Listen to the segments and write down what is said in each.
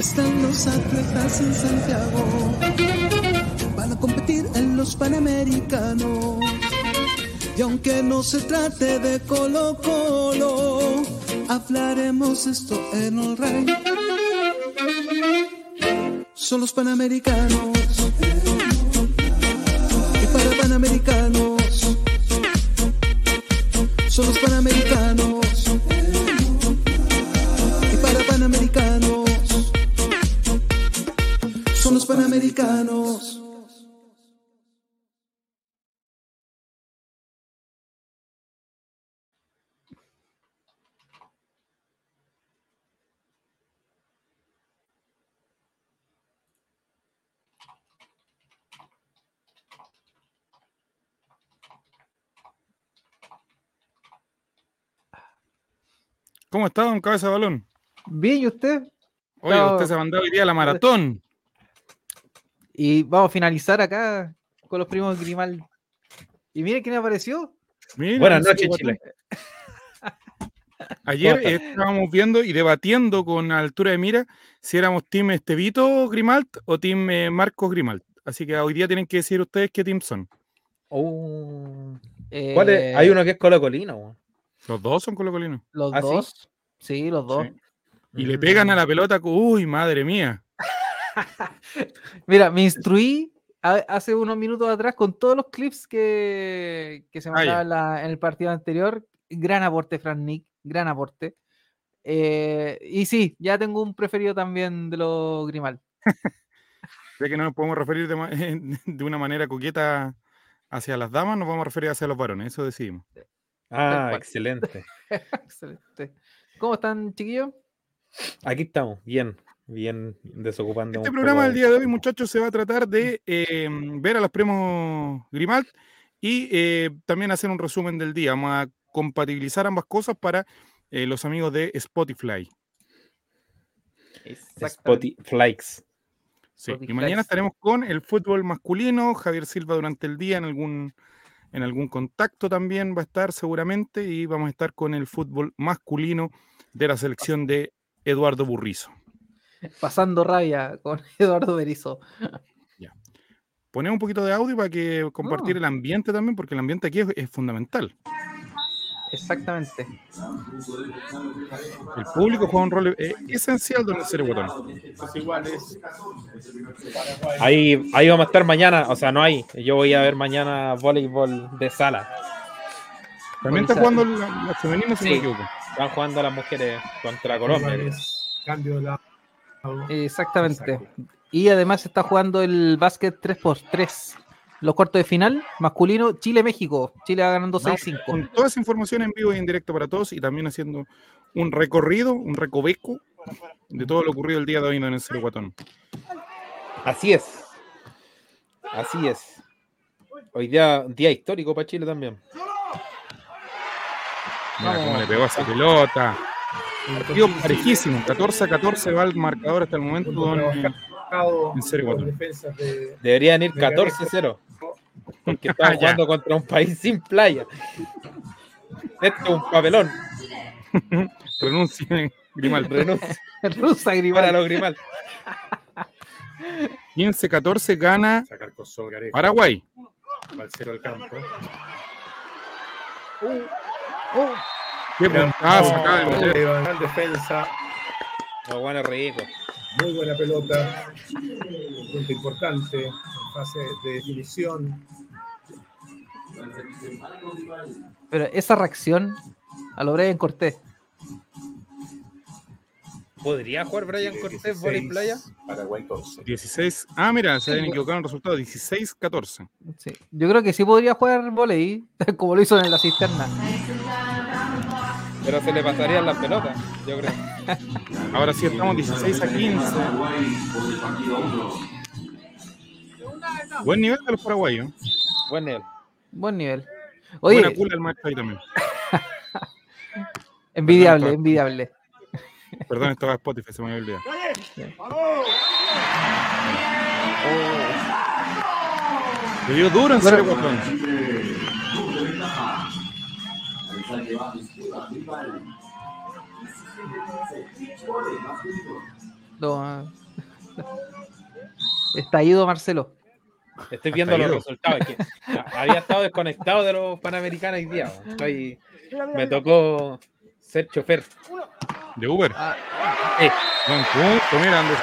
Están los atletas en Santiago. Van a competir en los Panamericanos. Y aunque no se trate de Colo Colo, hablaremos esto en el rey. Son los Panamericanos. ¿Cómo está, don Cabeza de Balón? Bien, ¿y usted? Oye, usted se mandó hoy día a la maratón. Y vamos a finalizar acá con los primos Grimal. Y mire quién apareció. Mira, Buenas noches. Chile. Ayer estábamos viendo y debatiendo con altura de mira si éramos Team Estevito Grimalt o Team eh, Marcos Grimalt. Así que hoy día tienen que decir ustedes qué team son. Oh. Eh, ¿Cuál es? Hay uno que es colocolino. weón. Los dos son colocolinos. Los ¿Ah, dos. Sí, los dos. Sí. Y le pegan Mm. a la pelota. cu- Uy, madre mía. Mira, me instruí hace unos minutos atrás con todos los clips que, que se Ah, mandaban en el partido anterior. Gran aporte, Fran Nick. Gran aporte. Eh, y sí, ya tengo un preferido también de los Grimal. Ya que no nos podemos referir de, de una manera coqueta hacia las damas, nos vamos a referir hacia los varones. Eso decidimos. Ah, excelente. Excelente. ¿Cómo están, chiquillos? Aquí estamos, bien, bien desocupando. Este programa del día de hoy, muchachos, se va a tratar de eh, ver a los primos Grimalt y eh, también hacer un resumen del día. Vamos a compatibilizar ambas cosas para eh, los amigos de Spotify. Flikes. Sí, Spotify. Y mañana estaremos con el fútbol masculino. Javier Silva durante el día en algún, en algún contacto también va a estar seguramente. Y vamos a estar con el fútbol masculino de la selección de Eduardo Burrizo. Pasando rabia con Eduardo Berizo. Ponemos un poquito de audio para que compartir Ah. el ambiente también, porque el ambiente aquí es, es fundamental. Exactamente. El público juega un rol eh, esencial donde el Botón. Ahí, ahí vamos a estar mañana, o sea, no hay. Yo voy a ver mañana voleibol de sala. También está jugando la, la femenina, si no me Sí. equivoco. Van jugando las mujeres contra Colombia. Cambio de. Exactamente. Exacto. Y además está jugando el básquet 3x3. Los cuartos de final, masculino, Chile-México. Chile va ganando Vamos 6-5. Con toda esa información en vivo y en directo para todos y también haciendo un recorrido, un recoveco de todo lo ocurrido el día de hoy en el Cero Guatón. Así es. Así es. Hoy día, día histórico para Chile también. Mira Vamos. cómo le pegó a esa pelota. Partido parejísimo, 14 a 14 va el marcador hasta el momento. don, eh, En serio, defensas de- Deberían ir De cabeza. 14-0. Porque estamos Ya. jugando contra un país sin playa. Esto es un papelón. renuncien, Grimal. Renuncia Rusa para Grimal. los Grimal. 15-14 gana Paraguay. Balcero al campo. Oh, Qué puntazo acá gran defensa, Los buenos ricos. Muy buena pelota. Punto importante en fase de definición. pero esa reacción a lo Brian Cortés. ¿Podría jugar Brian Cortés 16, volei playa? Paraguay 14. 16. Ah, mira, se habían bueno. equivocado en el resultado. 16-14. Sí. Yo creo que sí podría jugar volei, como lo hizo en la cisterna. Pero se le pasarían las pelotas, yo creo. Ahora sí estamos 16 a 15. Buen nivel de los paraguayos. Buen nivel. Buen nivel. Buena Oye, cula el maestro ahí también. envidiable, Perdón, envidiable. Perdón, estaba Spotify, se me había olvidado. Le dio duro en Bueno, serio, Guatón. No. Está ido Marcelo. Estoy viendo los resultados. es que había estado desconectado de los panamericanos hoy día. Estoy- me tocó ser chofer. De Uber. Ah, Eh, Buen punto, mira, Andrés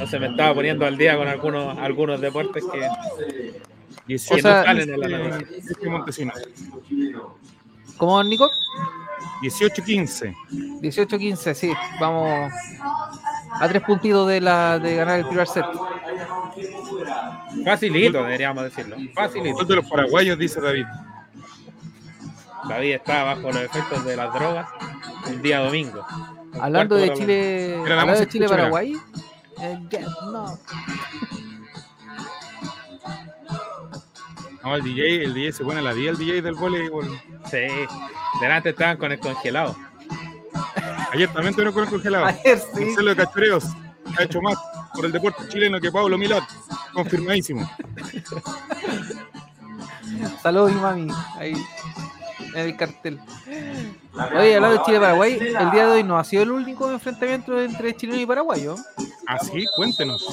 no se me estaba poniendo al día con algunos, algunos deportes que 18 O sea, en. Este Montesinos. ¿Cómo, Nico? 18-15. 18-15, sí. Vamos a tres puntitos de, la, de ganar el primer set. Facilito, deberíamos decirlo. Facilito. de los paraguayos, dice David. David está bajo los efectos de las drogas un día domingo. Hablando de Chile, hablando de música, Chile escúchala. Paraguay. eh, ya, no. No, el DJ, el DJ se pone la 10, el DJ del voleibol. Sí. Delante estaban con el congelado. Ayer también tuvieron con el congelado. Ayer sí. Marcelo de Cachureos ha hecho más por el deporte chileno que Pablo Milat. Confirmadísimo. Saludos, mi mami. Ahí en el cartel. Oye, hablando de Chile-Paraguay, el día de hoy no ha sido el único enfrentamiento entre chileno y paraguayo. Así, cuéntenos.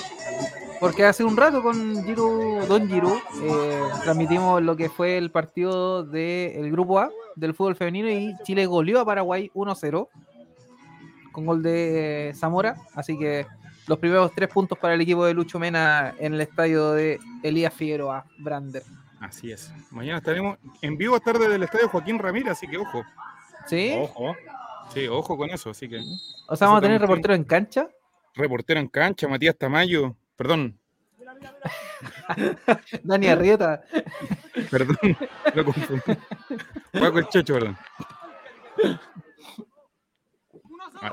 Porque hace un rato con Giro, Don Giro eh, transmitimos lo que fue el partido del Grupo A del fútbol femenino y Chile goleó a Paraguay 1-0 con gol de eh, Zamora. Así que los primeros tres puntos para el equipo de Lucho Mena en el estadio de Elías Figueroa, Brander. Así es. Mañana estaremos en vivo tarde del estadio Joaquín Ramírez, así que ojo. ¿Sí? Ojo. Sí, ojo con eso. Así que O sea, vamos a tener reportero en cancha. reportero en cancha, Matías Tamayo. Perdón, Dani Arrieta. perdón, lo confundí. Paco el Checho, perdón.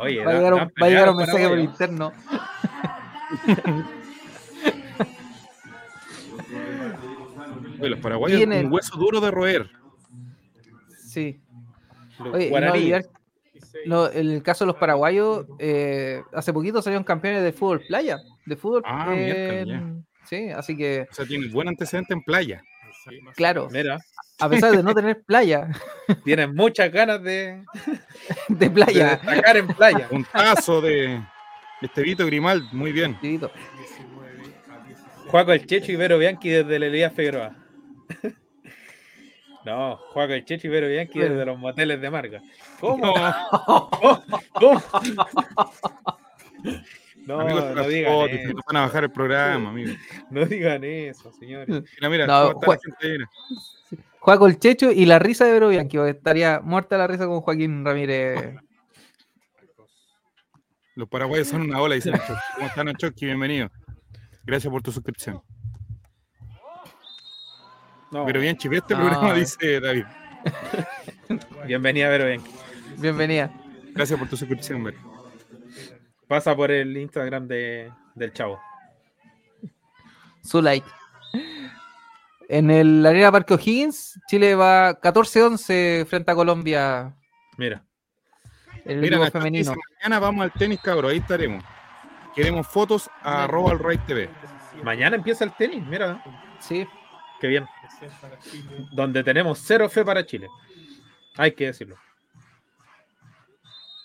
Oye, Va a llegar un, dan va a llegar un mensaje por interno. oye, los paraguayos, Viene- un hueso duro de roer. Sí. Los Oye, no lo- el caso de los paraguayos, eh, hace poquito salieron campeones de fútbol playa. De fútbol. Ah, en- sí, así que, O sea, tiene buen antecedente en playa. claro, Mira, a pesar de no tener playa, tienen muchas ganas de, de de playa. destacar en playa. Un tazo de Estevito Grimal, muy bien. Chivito. Juaco el Checho y Vero Bianchi desde el Elías Figueroa. No, Juaco el Checho y Vero Bianchi desde los moteles de marca. ¿Cómo? No, ¿Cómo? No, amigos, no digan fotos, eso, van a bajar el programa, amigo. no digan eso, señores. Mira, mira, No, ¿cómo está la Juan- gente ahí? Mira. Juega con el Checho y la risa de Vero Bianchi. porque Estaría muerta la risa con Joaquín Ramírez. Los paraguayos son una ola, dice Nacho. ¿Cómo están, Nacho? Bienvenido. Gracias por tu suscripción. No, Pero bien, chive este programa, dice David. bienvenida Vero Bianchi. Bienvenida. Gracias por tu suscripción, Ver. Pasa por el Instagram de, del chavo. Su like. En el Arena Parque O'Higgins, Chile va 14-11 frente a Colombia. Mira, El Mira, femenino. mañana vamos al tenis, cabro, ahí estaremos. Queremos fotos a arroba al Ray TV. mañana empieza el tenis, mira, Sí. Qué bien. Donde tenemos cero fe para Chile. Hay que decirlo.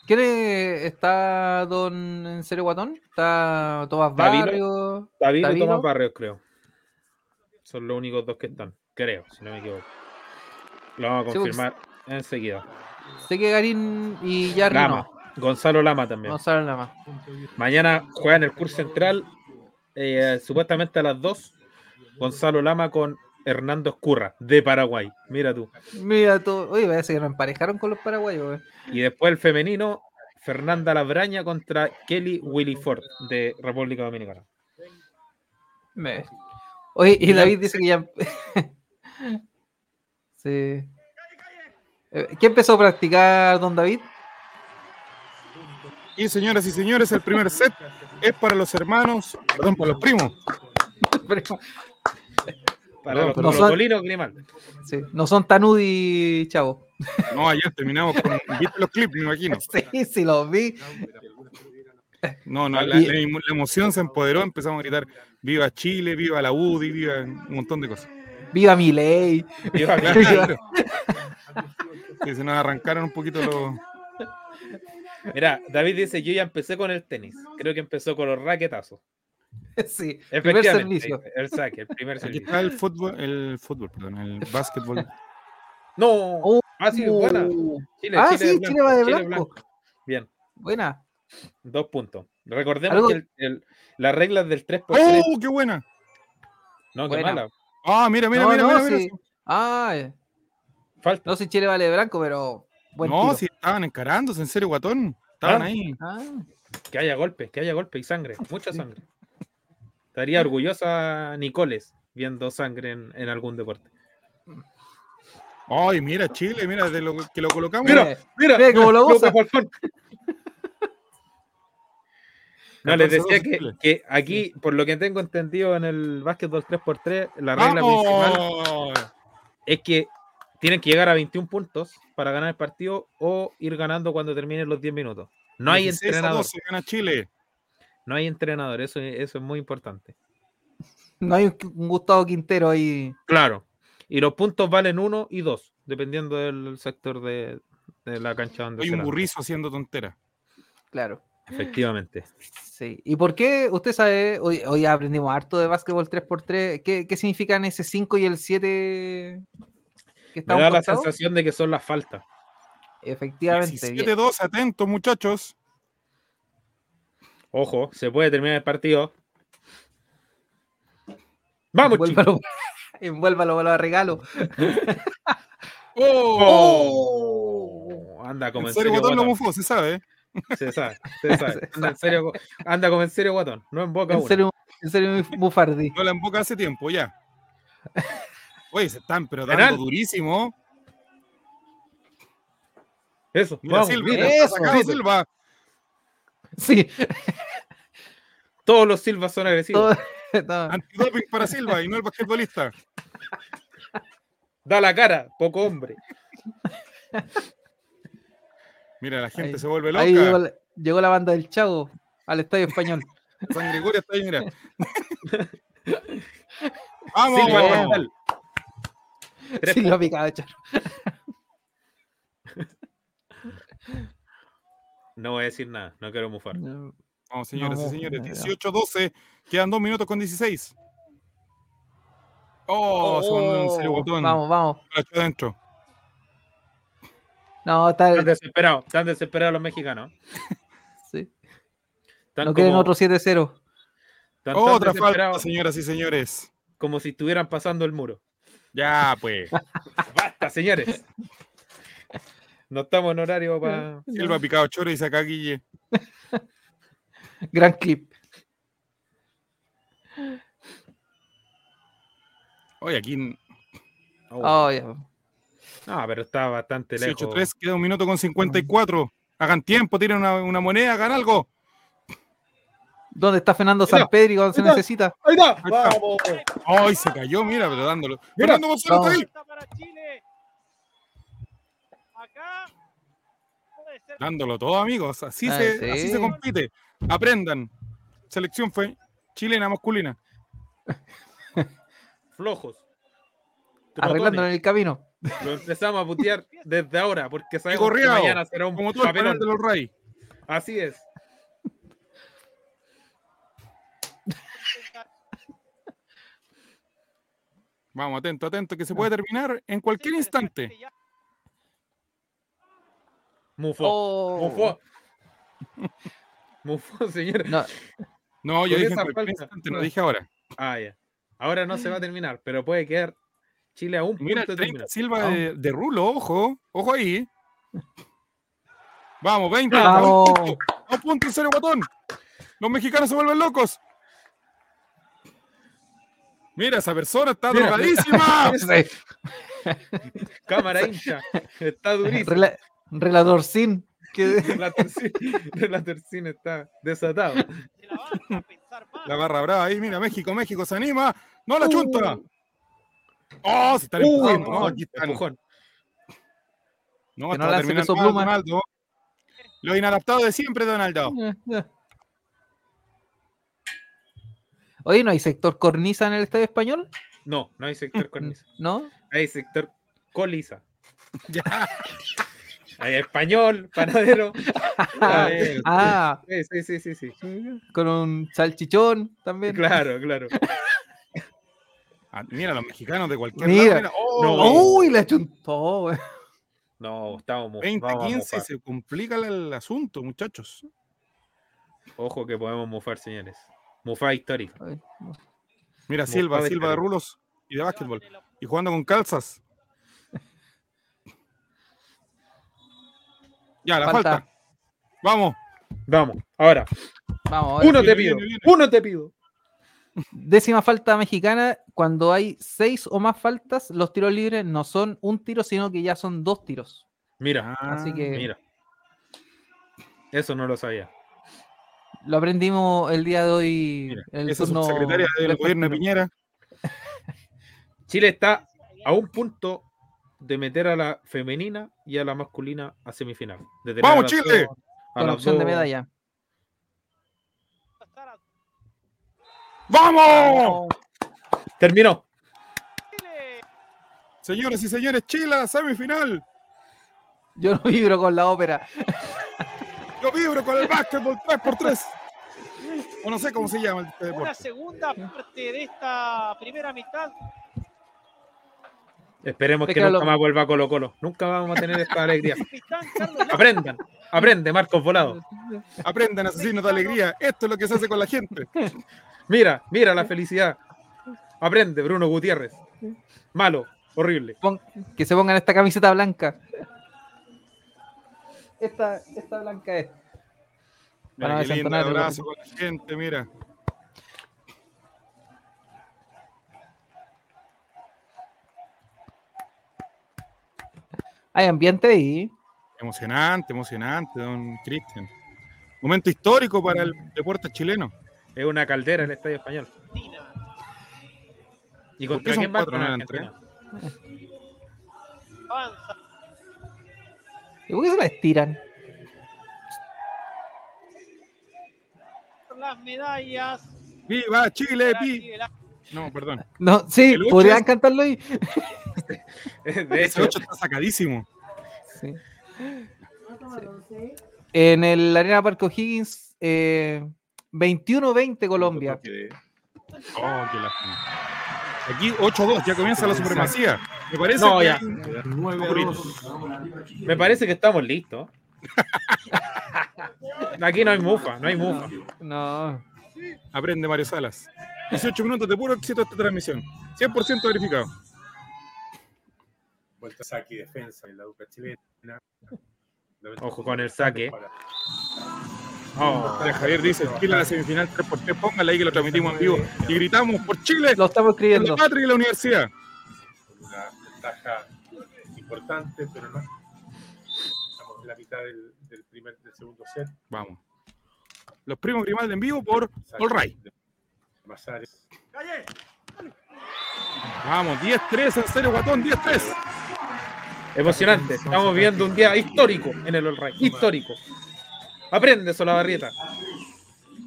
¿Quién es- está don en serio guatón? ¿Está Tomás Davino. Barrio? David y. Tomás Barrios, creo. Son los únicos dos que están. Creo, si no me equivoco. Lo vamos a Sí, porque- confirmar enseguida. Sé que Garín y Jarry Lama. no. Gonzalo Lama también. Nada más. Mañana juega en el curso central, eh, supuestamente a las 2. Gonzalo Lama con Hernando Escurra, de Paraguay. Mira tú. Mira tú. Oye, parece que nos emparejaron con los paraguayos. eh. Y después el femenino, Fernanda Labraña contra Kelly Williford, de República Dominicana. Me- Oye, y David dice que ya. sí. Eh, ¿Qué empezó a practicar don David? Y señoras y señores, el primer set es para los hermanos, perdón, para los primos. Para Perdón, los sí, no son tan UDI, chavo. No, ayer terminamos con. ¿Viste los clips, me imagino? Sí, sí, los vi. No, no, la, Y- la emo- la emoción se empoderó, empezamos a gritar: ¡Viva Chile! ¡Viva la UDI! ¡Viva un montón de cosas! Viva mi ley. Viva Claro, Viva- claro. Sí, se nos arrancaron un poquito los. Mira, David dice, yo ya empecé con el tenis. Creo que empezó con los raquetazos. Sí, primer Efectivamente, servicio. El saque, el primer Aquí servicio. está el fútbol, el fútbol, perdón, el básquetbol. No. Oh, Ah, sí, buena. uh. Chile, ah, Chile sí, blanco, Chile va de blanco. Bien, Buena. dos puntos. Recordemos Algo- que el- el- las reglas del 3x3. ¡Oh, qué buena! no, qué buena. mala. Ah, mira, mira, No, mira, no, mira, mira sí. Ah, eh. Falta. no sé si Chile vale de blanco, pero buen No, tiro. si estaban encarándose, en serio, guatón. Estaban Ah. ahí. Ah, Que haya golpe, que haya golpe y sangre. Mucha sangre. Estaría orgullosa Nicoles viendo sangre en, en algún deporte. Ay, mira, Chile, mira, de lo que lo colocamos. Mira, mira, Mira cómo lo goza. No, les 14-12 decía que, que aquí, por lo que tengo entendido en el básquetbol 3x3, la regla principal ¡Vamos! es que tienen que llegar a 21 puntos para ganar el partido o ir ganando cuando terminen los 10 minutos. No hay 16 a entrenador. 12 gana Chile. No hay entrenador, eso, eso es muy importante. no hay un, Gustavo Quintero ahí. Claro. Y los puntos valen 1 y 2, dependiendo del sector de, de la cancha donde Hay un burrizo haciendo tontera. Claro. Efectivamente. Sí. ¿Y por qué? Usted sabe, hoy, hoy aprendimos harto de básquetbol 3x3. ¿Qué, qué significan ese 5 y el 7? Que está a Me da la sensación de que son las faltas. Efectivamente. bien. 17-2, atentos, muchachos. Ojo, se puede terminar el partido. Vamos, chicos. Envuélvalo, envuélvalo, lo regalo. ¡Oh! Anda como En serio, guatón lo mufó, se sabe. ¿eh? Se sabe, se sabe. Anda, en serio, anda como en serio, guatón. No en boca En serio, en serio, Mufardi. No la emboca hace tiempo, ya. Oye, se están, pero Penal. dando durísimo. Eso, Mira, vamos, Silva, está eso. Silva. Sí. Todos los Silvas son agresivos. todo- todo. Antidoping para Silva y no el basquetbolista. Da la cara, poco hombre. Mira, la gente Ahí- se vuelve Ahí llegó loca. la, llegó la banda del Chavo al estadio español. San Gregorio está ahí, mira. ¡Vamos! Silva puntos. picado, No voy a decir nada, no quiero mufar. Vamos, señoras y Vamos, señores. ya. 18-12. Quedan 2 minutos con 16. Oh, se mandó en serio botón. Vamos, vamos. Adentro. No, está. Están desesperados, están desesperados los mexicanos. sí. Están No quieren como- otro 7-0. están tan Otra falta, señoras y señores. como si estuvieran pasando el muro. Ya, pues. Basta, señores. No estamos en horario para. Silva picado choro y saca Guille. Gran clip. Oye, aquí Oh, ya. No, pero está bastante lejos. 18-3, queda un minuto con 54. Hagan tiempo, tiren una, una moneda, hagan algo. ¿Dónde está Fernando Mira, Sanpedri cuando se necesita? ¡Ahí está! está. ¡Vamos! Ay, se cayó, mira, pero dándolo. Mira, Fernando González está ahí. para Chile. Acá puede ser Dándolo todo, amigos. Así, Ah, se, sí. así se compite. Aprendan. Selección fue chilena masculina. Flojos. Arreglándolo en el camino. Lo empezamos a putear desde ahora, porque sabemos que gorreado, mañana será un Como todo papelón. de los Ray. Así es. Vamos, atento, atento, que se puede terminar en cualquier instante. Mufó. Oh. Mufó. Mufó, señor. No, No, yo dije instante, no dije ahora. Ah, ya. Ahora no se va a terminar, pero puede quedar Chile a un Mira, punto el de 30 terminar. Silva de, de Rulo, ojo, ojo ahí. Vamos, 20. Vamos. A un punto, a un punto, en serio, botón. Los mexicanos se vuelven locos. Mira, esa persona está Mira. drogadísima. Cámara hincha. Está durísimo. Rela- Relator sin. Que... Relatorcín Relatorcín está desatado. de la barra brava ahí, mira, México, México se anima. No la Uh. chunta. Oh, se están Uh, empujando. No, aquí están. empujón. No, Que no está lance peso mal, pluma. Donaldo. Lo inadaptado de siempre, Donaldo. Oye, ¿no hay sector cornisa en el estadio español? No, no hay sector cornisa. ¿No? Hay sector colisa. Ya. Hay español, panadero. Ah, ah, Sí, sí, sí, sí, con un salchichón también. Claro, claro. Ah, mira, los mexicanos de cualquier Mira. lado. Mira, oh, No. Uy, la chuntó, güey. No, estamos mu- 20, vamos a 15 mufar. se complica el, asunto, muchachos. Ojo que podemos mufar, señores. Mufar no. Mira, Silva, Silva de rulos y de básquetbol. Y jugando con calzas. Ya, la falta. Falta. Vamos. Vamos, ahora. Vamos, ahora Uno sí. te pido. viene, viene. Uno te pido. Décima falta mexicana. Cuando hay seis o más faltas, los tiros libres no son un tiro, sino que ya son dos tiros. Mira, Así Ah, que mira. Eso no lo sabía. lo aprendimos el día de hoy. Mira, el esa turno subsecretaria del gobierno de. Piñera. Chile está a un punto de meter a la femenina y a la masculina a semifinal. De tener ¡Vamos, a Chile! dos- a Con las opción de medalla. ¡Vamos! Terminó. Chile. Señoras y señores, Chile a la semifinal. Yo no vibro con la ópera. Yo vibro con el básquetbol 3x3. O no sé cómo se llama este Una segunda parte de esta primera mitad. Esperemos que nunca más vuelva Colo Colo. Nunca vamos a tener esta alegría. Aprendan. Aprende, Marcos Volado. Aprendan, asesinos de alegría. Esto es lo que se hace con la gente. Mira, mira la felicidad. Aprende, Bruno Gutiérrez. Malo, horrible. Pon- que se pongan esta camiseta blanca. Esta, esta blanca es. Mira, qué lindo abrazo con la gente, mira. Hay ambiente ahí. Emocionante, emocionante, don Cristian. Momento histórico para el deporte chileno. Es una caldera el Estadio Español. ¿Y ¿Por contra qué son quién va? Con. Avanza. ¿Y por qué se la estiran? Las medallas. ¡Viva Chile! pi! No, perdón. No, sí, podrían cantarlo ahí. De Ese hecho, 8 está sacadísimo. Sí. En el Arena Parque O'Higgins, eh, 21-20 Colombia. Oh, qué lástima. Aquí 8-2, ya comienza la supremacía. Me parece No, que me parece que estamos listos. Aquí no hay mufa, no hay mufa. No. Aprende Mario Salas. 18 minutos de puro éxito esta transmisión. 100% verificado. Vuelta saque y defensa en la duca chilena. Ojo con el saque. Oh, Javier dice, Chile a la semifinal 3x3, póngala ahí que lo transmitimos en vivo. Y gritamos por Chile, Lo estamos por la escribiendo. patria y la universidad. Una ventaja importante, pero no. Estamos en la mitad del, del primer, del segundo set. Vamos. Los primos Grimaldi en vivo por All Right. de Mazares. Vamos, 10-3, en serio, guatón, 10-3. Emocionante. Estamos viviendo un día histórico en el All Right. Histórico. Aprende, Solabarrieta.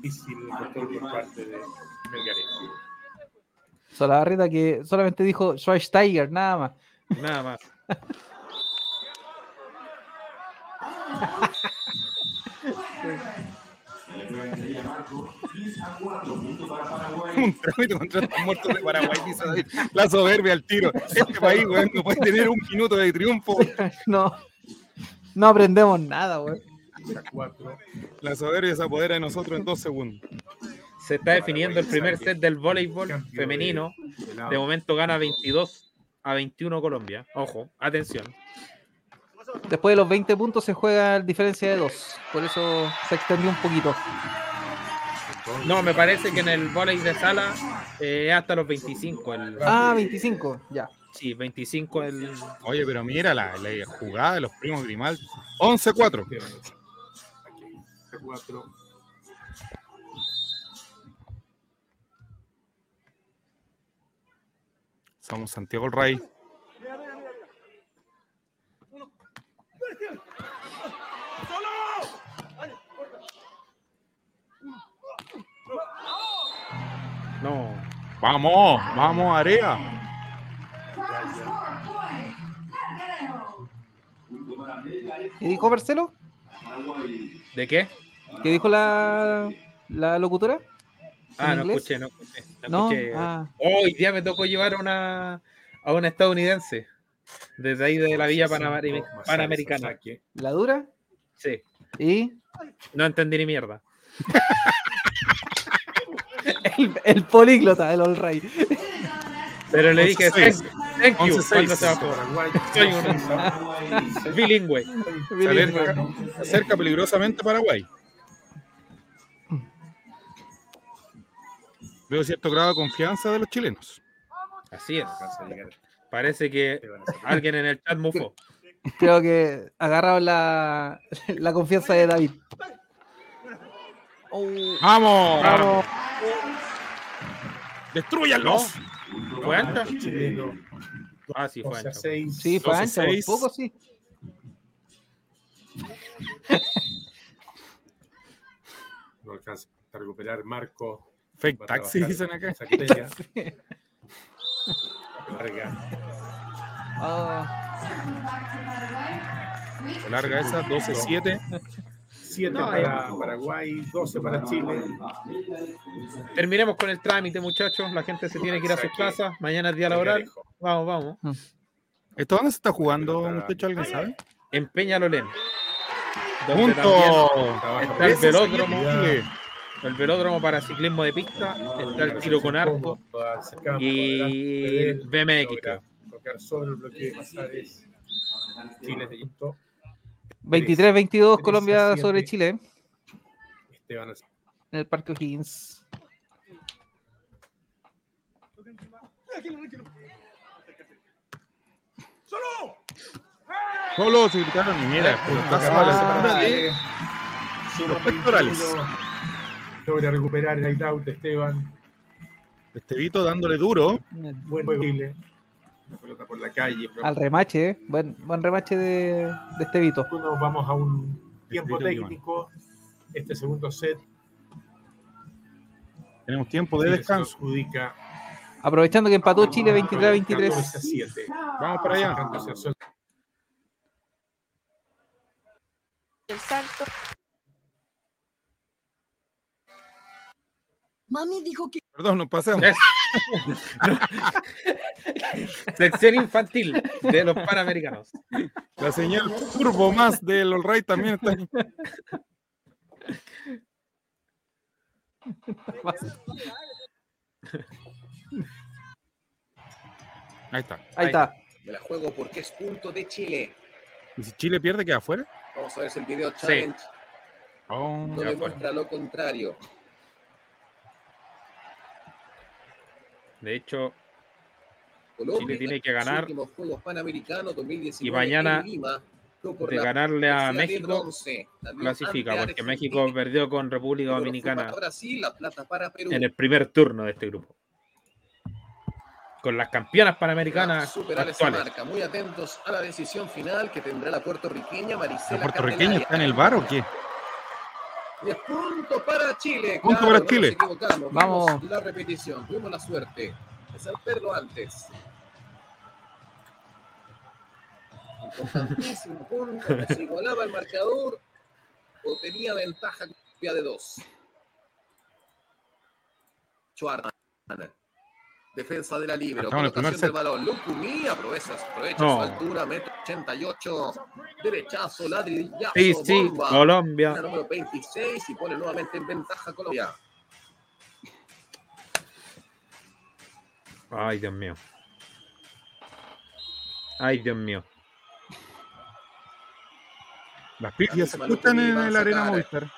Difícil control por parte de Melgarejo. Solabarrieta que solamente dijo Schweinsteiger, nada más. Nada más. Un trámite contra estos muertos de Paraguay, dice David. La soberbia al tiro. Este país, weón, no puede tener un minuto de triunfo. No. No aprendemos nada, cuatro. La soberbia se apodera de nosotros en dos segundos. Se está definiendo el primer set del voleibol femenino. De momento gana 22 a 21 Colombia. Ojo, atención. Después de los 20 puntos se juega en diferencia de 2. Por eso se extendió un poquito. No, me parece que en el voleibol de sala eh, es hasta los 25. El, Ah, 25, ya. sí, 25 el. Oye, pero mira la, la jugada de los primos Grimaldi. 11-4. Aquí. A cuatro. Somos Santiago el Rey. No. Vamos, vamos, Area. ¿Qué dijo Marcelo? ¿De qué? ¿Qué dijo la, la locutora? Ah, ¿En no inglés? escuché, no escuché. No No, escuché. ah, Oh, hoy día me tocó llevar a una, a una estadounidense. Desde ahí de la Villa Panameri- Panamericana. la dura. Sí, Y no entendí ni mierda. el, el políglota, el all right. Pero le dije, thank, 11-6. thank you, 11-6. cuando se bajó. Paraguay, Soy un bilingüe. Se acerca, peligrosamente Paraguay. Veo cierto grado de confianza de los chilenos. Así es. Parece que alguien en el chat mufó. Creo que agarraron la, la confianza de David. Oh, ¡Vamos! vamos. ¡Destruyanlos! ¿Fue ancha? Ah, sí, fue 12 a ancha. 6. Sí, fue ancha, 12-6. poco sí. No alcanza a recuperar Marco. Fake taxi, dicen acá. Larga. Ah, Larga esa, 12-7. 7 No, para Paraguay, 12 para Chile. Terminemos con el trámite, muchachos. La gente se tiene que ir a sus casas. Mañana es día laboral. Vamos, vamos. ¿Esto dónde se está jugando, muchacho? ¿Alguien sabe? En Peñalolén. ¡Punto! Está el velódromo. El velódromo para ciclismo de pista. Está el tiro con arco. Y BMX. Tocar sobre el bloque de Pasares. Chile de punto. 23-22 Tres Colombia sobre. Chile Esteban en el Parque O'Higgins. Solo se gritaron y mira, pelotazo a la altura de los pectorales. Logra recuperar el out Esteban. Estevito dándole duro. Buen Chile. La pelota por la calle. Al remache, eh. buen, buen remache de, de este Vito. Nos vamos a un tiempo técnico. Este segundo set. Tenemos tiempo de descanso. adjudica Aprovechando que empató Chile 23 a 14 a 23. 7. Vamos para allá. El salto. Mami dijo que Perdón, nos pasamos. Sección infantil de los panamericanos. La señal turbo más del All Right también está ahí. Ahí está. Ahí está. Me la juego porque es punto de Chile. ¿Y si Chile pierde, queda afuera? Vamos a ver si el video challenge Oh, no demuestra lo contrario. De hecho, Colombia Chile tiene que ganar últimos Juegos Panamericanos 2019 y mañana, Lima, de ganarle a México, clasifica, porque. México perdió con República Dominicana para Brasil, la plata para Perú. en el primer turno de este grupo. Con las campeonas panamericanas superar esa actuales. marca. Muy atentos a la decisión final que tendrá la puertorriqueña Marisela ¿La puertorriqueña Candelaria. está en el bar o qué? Y es punto para Chile. Punto claro, para Chile. nos equivocamos. Vamos. Vimos La repetición, tuvimos la suerte de saberlo antes. Importantísimo punto. Se igualaba el marcador o tenía ventaja de dos. Schwarman. Defensa de la libre. En Colocación del balón. Lucumí aprovecha, aprovecha No. su altura. Metro 88. Derechazo, ladrillazo. Sí, sí, bomba. Colombia. La número 26 y pone nuevamente en ventaja Colombia. Ay, Dios mío. Ay, Dios mío. Las pifias se escuchan en la Arena Movistar.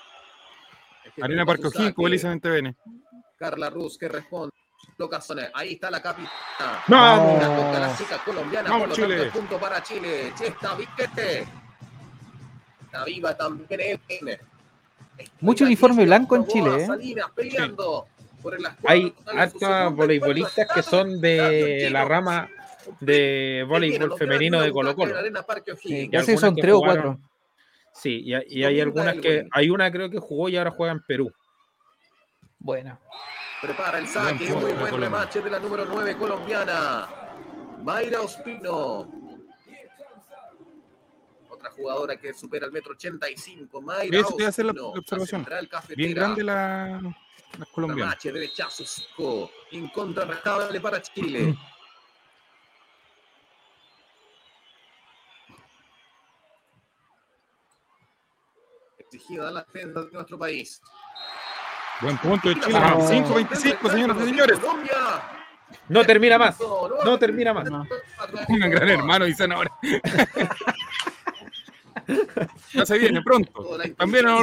Arena Parque como Elizabeth TVN. Carla Ruz que responde. Locaciones. Ahí está la capitana. ¡Vamos! La toca la chica colombiana. ¡Vamos, por lo tanto, Chile! punto para Chile. Che, está Viquete. Está viva también. Mucho uniforme blanco en Chile, ¿eh? Salinas peleando por el Hay hartas voleibolistas que son de la rama de voleibol femenino de Colo Colo. Sí, Y casi algunas son tres o cuatro. Sí, y, hay- y hay algunas que, hay una creo que jugó y ahora juega en Perú. Bueno. Prepara el saque, muy buen remache de la número 9 colombiana. Mayra Ospino. Otra jugadora que supera el metro 85, Mayra Eso a hacer la- Ospino, la observación. Bien grande la, las colombianas. Ramache, derechazo, contra, rascable para Chile. Exigida la defensa de nuestro país. Buen punto de Chile. Vamos. 5-25, señoras y señores. No termina más. No, termina más. No. Un gran hermano, dicen ahora. ya se viene pronto. También en de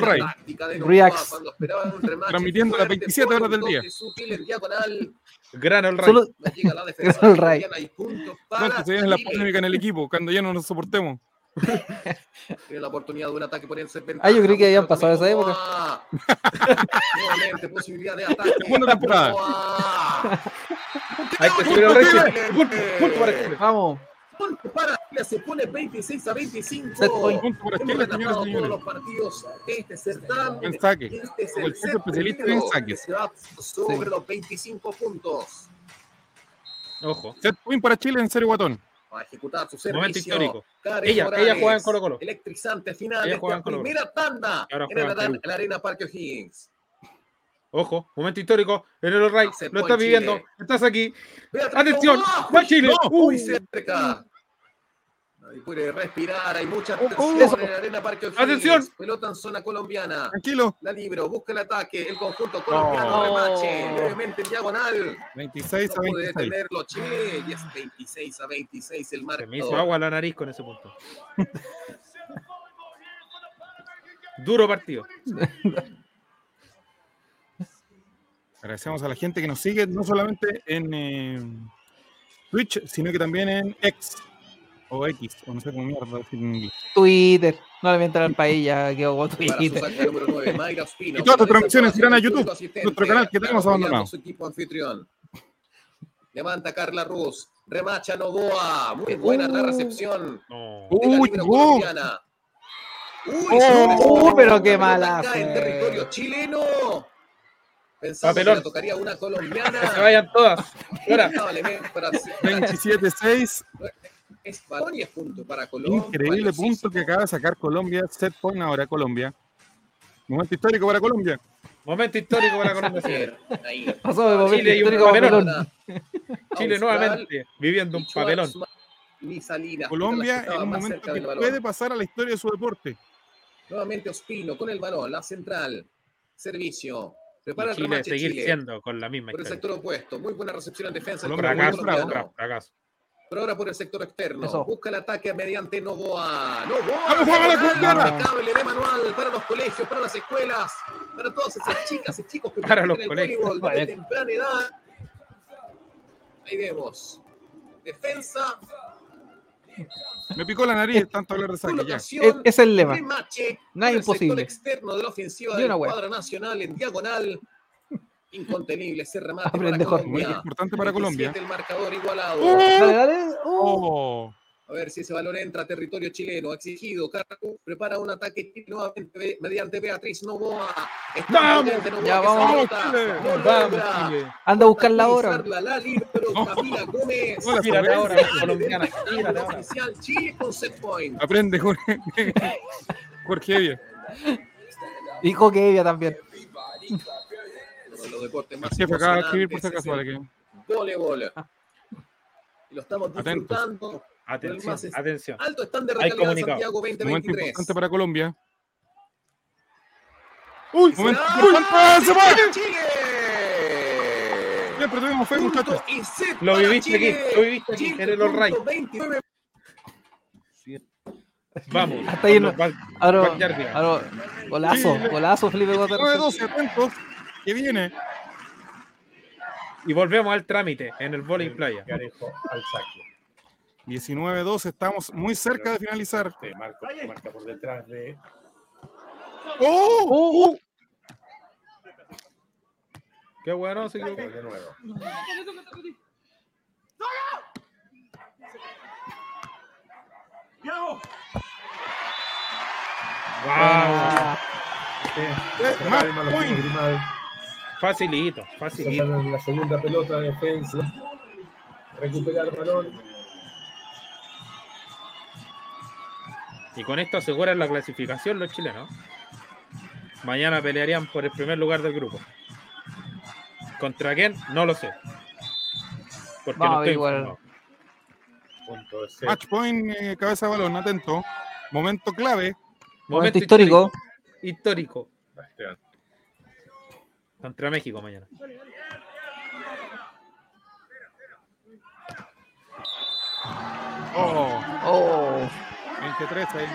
Reacts. Novoa cuando esperaban un remate Transmitiendo las fuerte, 27 horas del día. Gran all la defensa All y para Pronto se viene la polémica en el equipo, cuando ya no nos soportemos. Tiene la oportunidad de un ataque por ese Ah, yo creí que habían pasado esa época. Nuevamente, posibilidad de ataque. Buena temporada. Hay que subir el para Chile. vamos. Punto para Chile, se pone 26 a 25. Set point. Punto para Chile, señoras y señores. los partidos de este certamen. Este es el el jefe especialista en saques. sobre los 25 puntos. Ojo. Set point para Chile en serio guatón. A ejecutar su servicio. Momento histórico. Ella- Morales, ella juega en Colo-Colo. Electrizante final de Colo-Colo. primera tanda en en la Arena Parque O'Higgins. Ojo. Momento histórico. En el. Hace Lo estás viviendo. Estás aquí. Beatriz Atención. Va Chile. No, Uh. muy cerca. Ahí puede respirar, hay mucha tensión eso. en la Arena Parque O'Higgins. Atención. Pelota en zona colombiana. Tranquilo. La libro, busca el ataque, el conjunto colombiano, No. remache, en diagonal. 26 a No puede 26. detenerlo Chile y es 26 a 26 el Se me hizo marco. agua la nariz con ese punto. Duro partido. Agradecemos a la gente que nos sigue, no solamente en eh, Twitch, sino que también en X o X, o no sé cómo mierda decir en inglés. Twitter. No le voy a entrar al país, ya quedó con Twitter. saque número 9, Mayra Ospino. Y todas las Con transmisiones irán a YouTube, nuestro canal que tenemos abandonado. Su equipo anfitrión. Levanta Carla Ruz. Remacha Novoa. Muy buena la Uh. recepción. Uy. Uy, Oh, uh, pero qué mala En territorio chileno. Papelón. que le tocaría una colombiana. Que se vayan todas. Ahora. Lamentablemente para- 27-6, Es balón y es punto para Colombia. increíble punto que acaba de sacar Colombia, set point ahora Colombia. Momento histórico para Colombia. Momento histórico para Colombia. señores. Ahí. Pasó de momento Chile y un histórico a papelón. papelón. Chile Austral, nuevamente viviendo un papelón. Colombia en un momento que puede pasar a la historia de su deporte. Nuevamente Ospino con el balón, la central, servicio. Prepara Y el Chile remache seguir Chile. siendo con la misma Por el sector opuesto, muy buena recepción en defensa. Fracaso, fracaso. Por ahora por el sector externo. Eso. Busca el ataque mediante Novoa. Novoa. ¡Vamos, vamos, la colombiana! Impecable de manual para los colegios, para las escuelas, para todas esas chicas y chicos que Para los el colegios. voleibol Vale. temprana edad. Ahí vemos. Defensa, Me picó la nariz tanto hablar de saque ya. Es, es el lema. Remache Nada por el sector imposible. externo de la ofensiva Ni del cuadro nacional en diagonal. Incontenible ese remate Aprende, para Jorge. Muy Colombia. importante para Colombia. 27 El marcador igualado. Dale, dale. Oh, A ver si ese balón entra a territorio chileno. Exigido. Carlos prepara un ataque nuevamente mediante Beatriz Novoa. Está ¡Vamos! Novoa Ya, vamos. Chile. No Vamos. Chile. Anda a buscar la hora. La Camila Gómez. Hola, ahora, colombiana. Tírate ahora. Oficial Chile con set point. aprende Jorge. Jorge Evia. Dijo que ella también. Uno de los deportes más El jefe acaba de escribir por si acaso. Y lo estamos Atentos. disfrutando. Atención, más es- atención. Alto estándar de calidad. Santiago Momento 2023. importante para Colombia. ¡Uy! Momento. ¡Se va! ¡Chile! Siempre tuvimos fe, muchachos. Lo viviste Chile. aquí, lo viviste aquí, Chile, en el all right. punto 29. Vamos. Hasta ahí Ahora, golazo, golazo, Felipe Guaterrez. 9-12, atentos. Que viene. Y volvemos al trámite en el volley playa. Garejo al saque. 19-12, estamos muy cerca de finalizar. Este marco marca por detrás de ¡Oh! Uh. Qué bueno, se equivocó. de nuevo. ¡Wow! Ah, Eh, Más. Facilito, facilito. la segunda pelota de defensa. Recupera el balón. Y con esto aseguran la clasificación los chilenos. Mañana pelearían por el primer lugar del grupo. ¿Contra quién? No lo sé. Porque Vamos no estoy informado. Punto. Match point, eh, cabeza de balón, atento. Momento clave. Momento histórico. Histórico. Esteban. Contra México mañana. Oh, Oh, 23 ahí.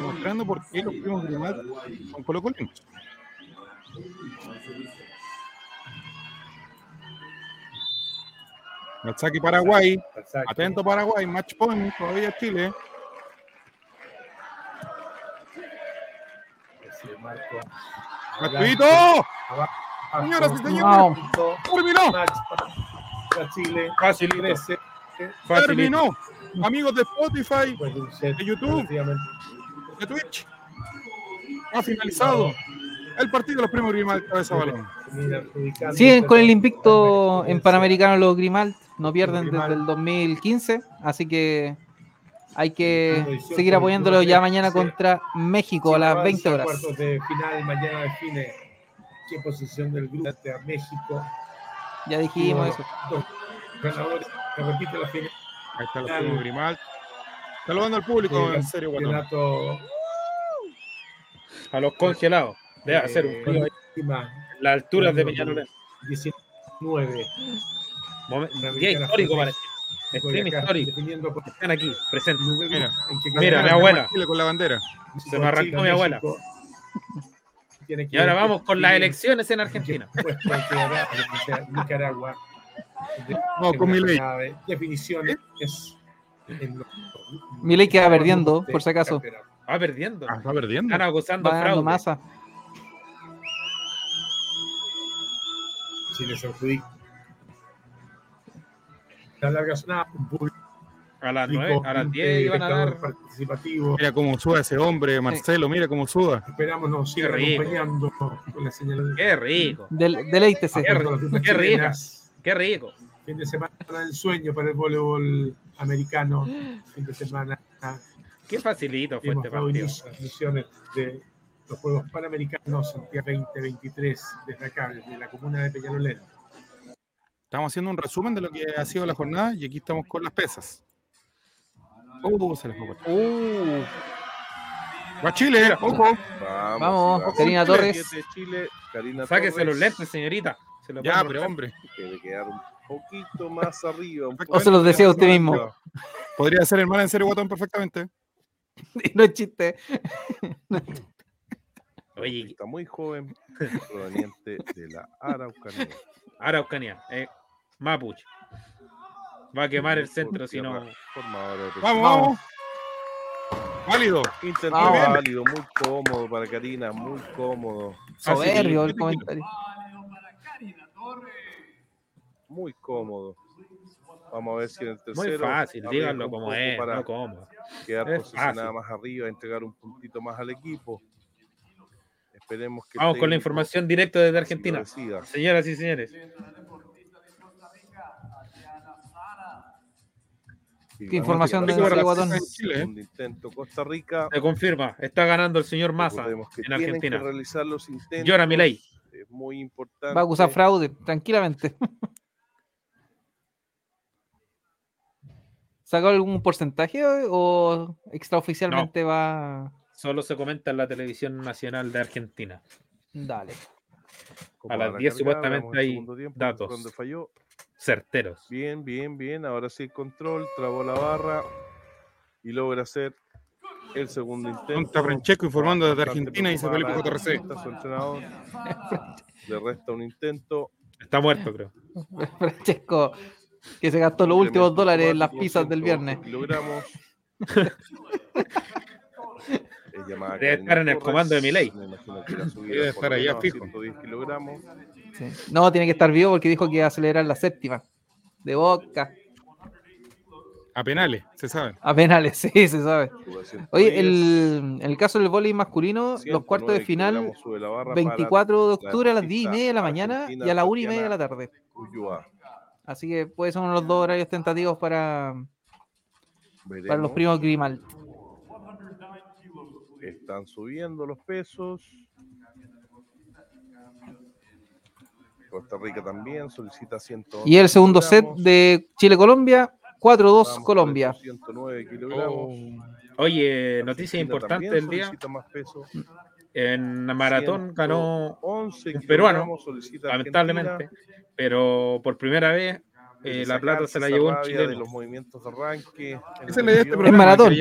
Mostrando por qué los primos Grimal son colocolinos. El saque Paraguay. Al saque. Atento Paraguay. Match point. Todavía Chile. Marco. ¡Gratuito! Señoras y señores. ¡Terminó! Chile. Fácil, 13. ¡Terminó! Amigos de Spotify, de YouTube. de Twitch. Ha finalizado el partido de los primos Grimal. Cabeza balón. Siguen con el invicto en Panamericano. Los Grimald. No pierden desde el 2015. Así que hay que 18, seguir apoyándolo ya 19, mañana contra México a las 20 horas. Cuartos de final, mañana define qué posición del grupo a México. Ya dijimos eso. ganadores, repite la final. Ahí los primos Grimal. Saludando al público, en serio, A los congelados. Debe de hacer un frío Las alturas de Peñalolén. 19. Momen- Una Día americana histórico para. Stream histórico. Definiendo Están aquí, presentes. Mira, mira, mi abuela. Con la bandera. Se me arrancó mi abuela. México. Tiene que Y ahora vamos con las elecciones en Argentina. en Nicaragua. Vamos con En la Milei. jornada de Definiciones es en los- Milei queda perdiendo, por si acaso. Va perdiendo. Ah, está perdiendo. Están acusando Va fraude. masa. Si les adjudica. La larga zona, un público A las 9, a las 10 iban a dar. participativo. Mira cómo suda ese hombre, Marcelo, mira cómo suda. Esperamos nos rico. acompañando con la señal Qué rico, Del, deleítese. Qué rico, qué rica. qué rico. Fin de semana del sueño para el voleibol americano. Fin de semana Qué facilito fue hemos este partido. las misiones de los Juegos Panamericanos Santiago 2023 desde acá, desde la comuna de Peñalolén. Estamos haciendo un resumen de lo que ha sido la jornada y aquí estamos con las pesas. Uh, se les fue. Uh. Va Chile, ojo. Vamos, Vamos, Karina Torres. Siete Chile, Karina Sáquese Torres, los lentes, señorita. Se los Ya, pero hombre, Debe quedar un poquito más arriba. un O se los decía usted mismo. podría ser hermana en serio, Guatón, perfectamente. no es chiste. Oye, Está muy joven, proveniente de la Araucanía. Araucanía, eh, Mapuche. Va a quemar el centro si no. De Vamos, vamos. Válido. Intento Vamos. válido, muy cómodo para Karina, muy cómodo, Soberbio el comentario. muy cómodo. Vamos a ver si en el Muy tercero. fácil, díganlo como es, Para no como. quedar es posicionada fácil. más arriba, entregar un puntito más al equipo. Esperemos que. Vamos con la información directa desde Argentina. Señoras y señores, ¿Qué información de Guatón? Chile, ¿eh? intento Costa Rica. se confirma, está ganando el señor Massa en Argentina. que realizar los intentos. Llora Milei. Es muy importante. Va a acusar fraude, tranquilamente. ¿Sacó algún porcentaje o extraoficialmente va? Solo se comenta en la televisión nacional de Argentina. Dale. Como a las van 10 cargar, supuestamente hay datos. Donde falló. Certeros. Bien, bien, bien. Ahora sí el control. Trabó la barra. Y logra hacer el segundo intento. Contra Francesco informando desde Argentina, dice Felipe JRC. Le resta un intento. Está muerto, creo. Francesco, que se gastó los últimos dólares en las pizzas del 108 viernes. Llamada Debe estar en el comando de Milei. Me imagino que la subida Debe estar lo allá fijo. 110 kilogramos. Sí. No, tiene que estar vivo porque dijo que iba a acelerar la séptima. De boca. A penales, se sabe. A penales, sí, se sabe. Sube 110, Oye, el, el caso del voleibol masculino, los 109 cuartos de final, kilogramos sube la barra para 24 de octubre a las 10 y media de la mañana y a la 1 y media de la tarde. Así que puede ser uno de los dos horarios tentativos para, para los primos Grimal. Están subiendo los pesos. Costa Rica también solicita 100. Y el segundo set de Chile-Colombia, 4-2 Vamos, Colombia. 109 kilogramos. Oye, noticia Argentina importante del día. más peso. En la maratón ganó 11 un peruano, kilogramos solicita lamentablemente, Argentina. pero por primera vez eh, la plata se la llevó un rabia de chileno. los movimientos de arranque. en Esa el es la idea de este programa. maratón.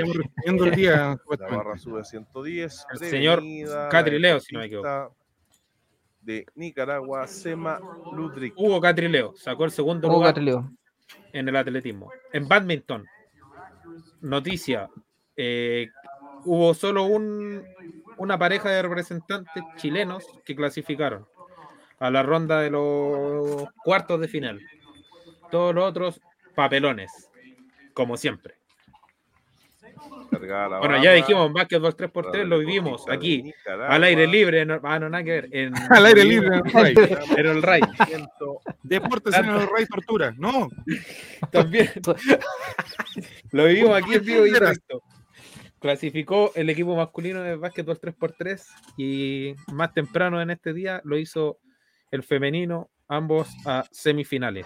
que el día. La supuestamente. barra sube a 110. El señor la Catrileo, si no me deportista De Nicaragua, Sema Ludwig. Hugo Catrileo sacó el segundo Hugo lugar Catrileo. en el atletismo. En badminton, noticia, eh, hubo solo un, una pareja de representantes chilenos que clasificaron a la ronda de los cuartos de final. Todos los otros papelones, como siempre. Cargada Bueno, ya dijimos, básquetbol 3x3 para lo el vivimos aquí, Nicaragua. al aire libre, no, ah, no, nada que ver. En, Al aire libre, en el Ray. en Deportes en el Ray Tortura. No, También. Lo vivimos aquí en vivo y en directo. Clasificó el equipo masculino de básquetbol 3x3 y más temprano en este día lo hizo el femenino, ambos a semifinales.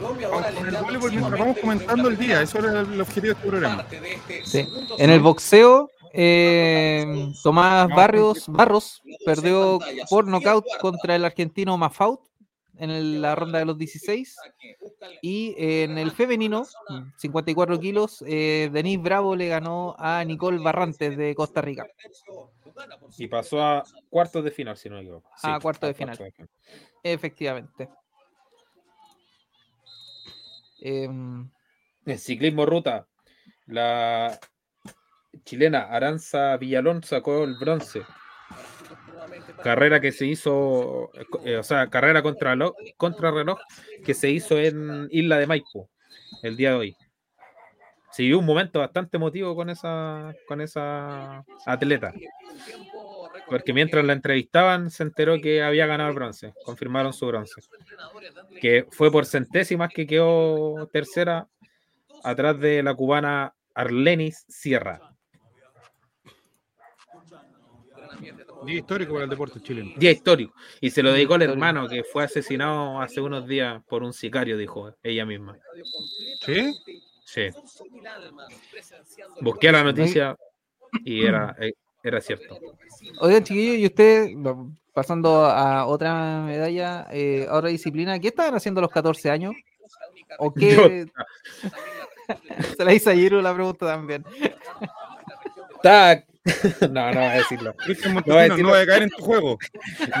Colombia vamos ahora con le el da voleibol mientras vamos próximamente comentando el una día. Eso era el objetivo de este programa. parte de este Sí. segundo En el boxeo, eh, Tomás Barrios, Barros perdió por nocaut contra el argentino Mafaut en el- la ronda de los 16. Y en el femenino, 54 kilos, eh, Denise Bravo le ganó a Nicole Barrantes de Costa Rica. Y pasó a cuartos de final, si no me equivoco. A cuartos de final. Efectivamente. Em, En ciclismo ruta, la chilena Aranza Villalón sacó el bronce. Carrera que se hizo, eh, eh, o sea, carrera contra, lo- contra reloj que se hizo en Isla de Maipo el día de hoy. Vivió un momento bastante emotivo con esa, con esa atleta. Porque mientras la entrevistaban se enteró que había ganado el bronce. Confirmaron su bronce. Que fue por centésimas que quedó tercera atrás de la cubana Arlenis Sierra. Día histórico para el deporte chileno. Día histórico. Y se lo dedicó al hermano que fue asesinado hace unos días por un sicario, dijo ella misma. ¿Sí? Sí. Busqué la noticia y era, eh, era cierto. Oigan, chiquillos, y usted, no, pasando a otra medalla, eh, a otra disciplina, ¿qué estaban haciendo a los 14 años? ¿O qué? Se la hizo a Giro la pregunta también. Tac. No, no voy a decirlo. No voy a Montesino, no decirlo. voy a caer en tu juego.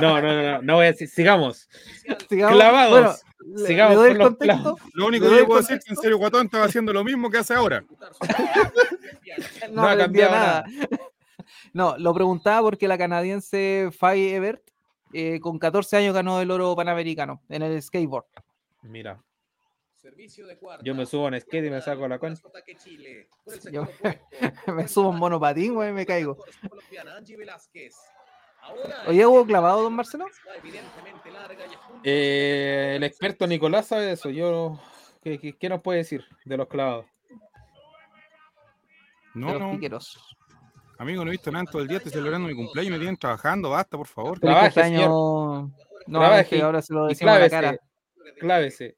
No, no, no, no, no voy a decir. Sigamos. Sigamos. Clavados. Bueno, le- Sigamos le doy por el los contexto. Lo único ¿Le que yo puedo decir es que en serio Guatón estaba haciendo lo mismo que hace ahora. No, No ha cambiado nada. No, lo preguntaba porque la canadiense Faye Ebert eh, con 14 años ganó el oro panamericano en el skateboard. Mira, Servicio de cuarta. yo me subo en skate y me saco la Chile. El Yo- puesto. Me subo en monopatín, güey, y me caigo. ¿Oye, hubo clavado, don Marcelo? Eh, el experto Nicolás sabe eso. Yo, ¿qué, qué, qué nos puede decir de los clavados? De No, los no. piqueros. Amigo, no he visto nada en todo el día. Estoy celebrando mi cumpleaños y me tienen trabajando. Basta, por favor. Trabaje, cumpleaños. señor. No, Trabaje es que ahora se lo decimos a la clávese. cara. Clávese.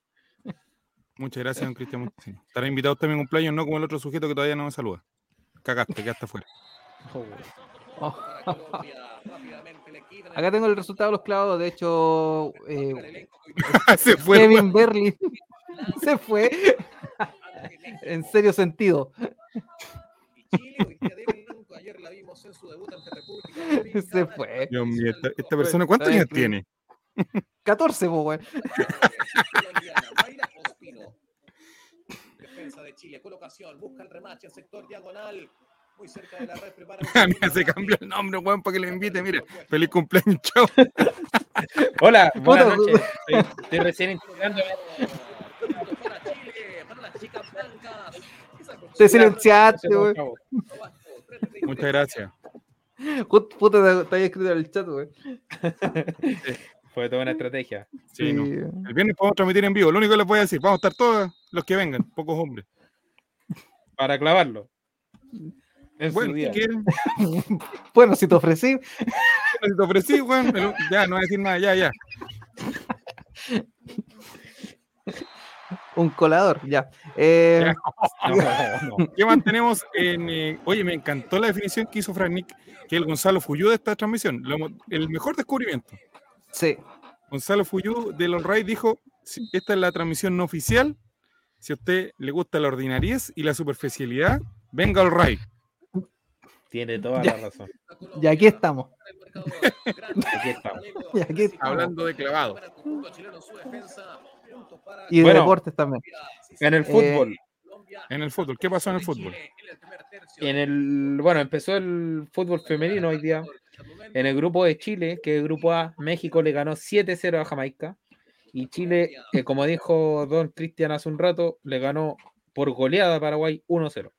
Muchas gracias, don Cristian. Estará invitado usted a mi cumpleaños, no como el otro sujeto que todavía no me saluda. Cagaste, quedaste fuera. Oh. Acá tengo el resultado de los clavados. De hecho, eh, elenco Se fue. Kevin Berlin se fue en serio sentido. En su debut ante República Dominicana. Se fue. Dios mío, esta, esta persona, ¿cuántos años tiene? 14, po, güey. Colombiana, Mayra Ospino. Defensa de Chile, colocación, busca el remache en sector diagonal. Muy cerca de la red, prepara un A mí segundo se cambió el nombre, weón, para que le invite. Mira, feliz cumpleaños, chao. Hola, buenas noches. Estoy, estoy recién integrando. Para Chile, para las chicas blancas. Esa Te silenciaste, güey. Muchas gracias. Put- Puta, te, te había escrito en el chat, güey. Fue toda una estrategia. Sí, no. El viernes podemos transmitir en vivo. Lo único que les voy a decir, vamos a estar todos los que vengan, pocos hombres. para clavarlo. En su Bueno, día. si quieren, Bueno, si te ofrecí, si te ofrecí, el- ya, no voy a decir nada, ya, ya. Un colador, ya. Eh, Ya. No, no. ¿Qué más tenemos en. eh, oye, me encantó la definición que hizo Frank Nick, que el Gonzalo Fuyú de esta transmisión. Lo el mejor descubrimiento. sí, Gonzalo Fuyú del All Right dijo: "Si Esta es la transmisión no oficial. Si a usted le gusta la ordinariez y la superficialidad, venga All Right. Tiene toda Ya. la razón. y aquí estamos. Aquí estamos. Y aquí estamos. Hablando de clavado. Y de Bueno. deportes también. En el Eh, fútbol. En el fútbol, ¿qué pasó en el fútbol? En el, bueno, empezó el fútbol femenino hoy día. En el grupo de Chile, que es el grupo A, México le ganó 7-0 a Jamaica. Y Chile, que como dijo Don Cristian hace un rato, le ganó por goleada a Paraguay 1-0.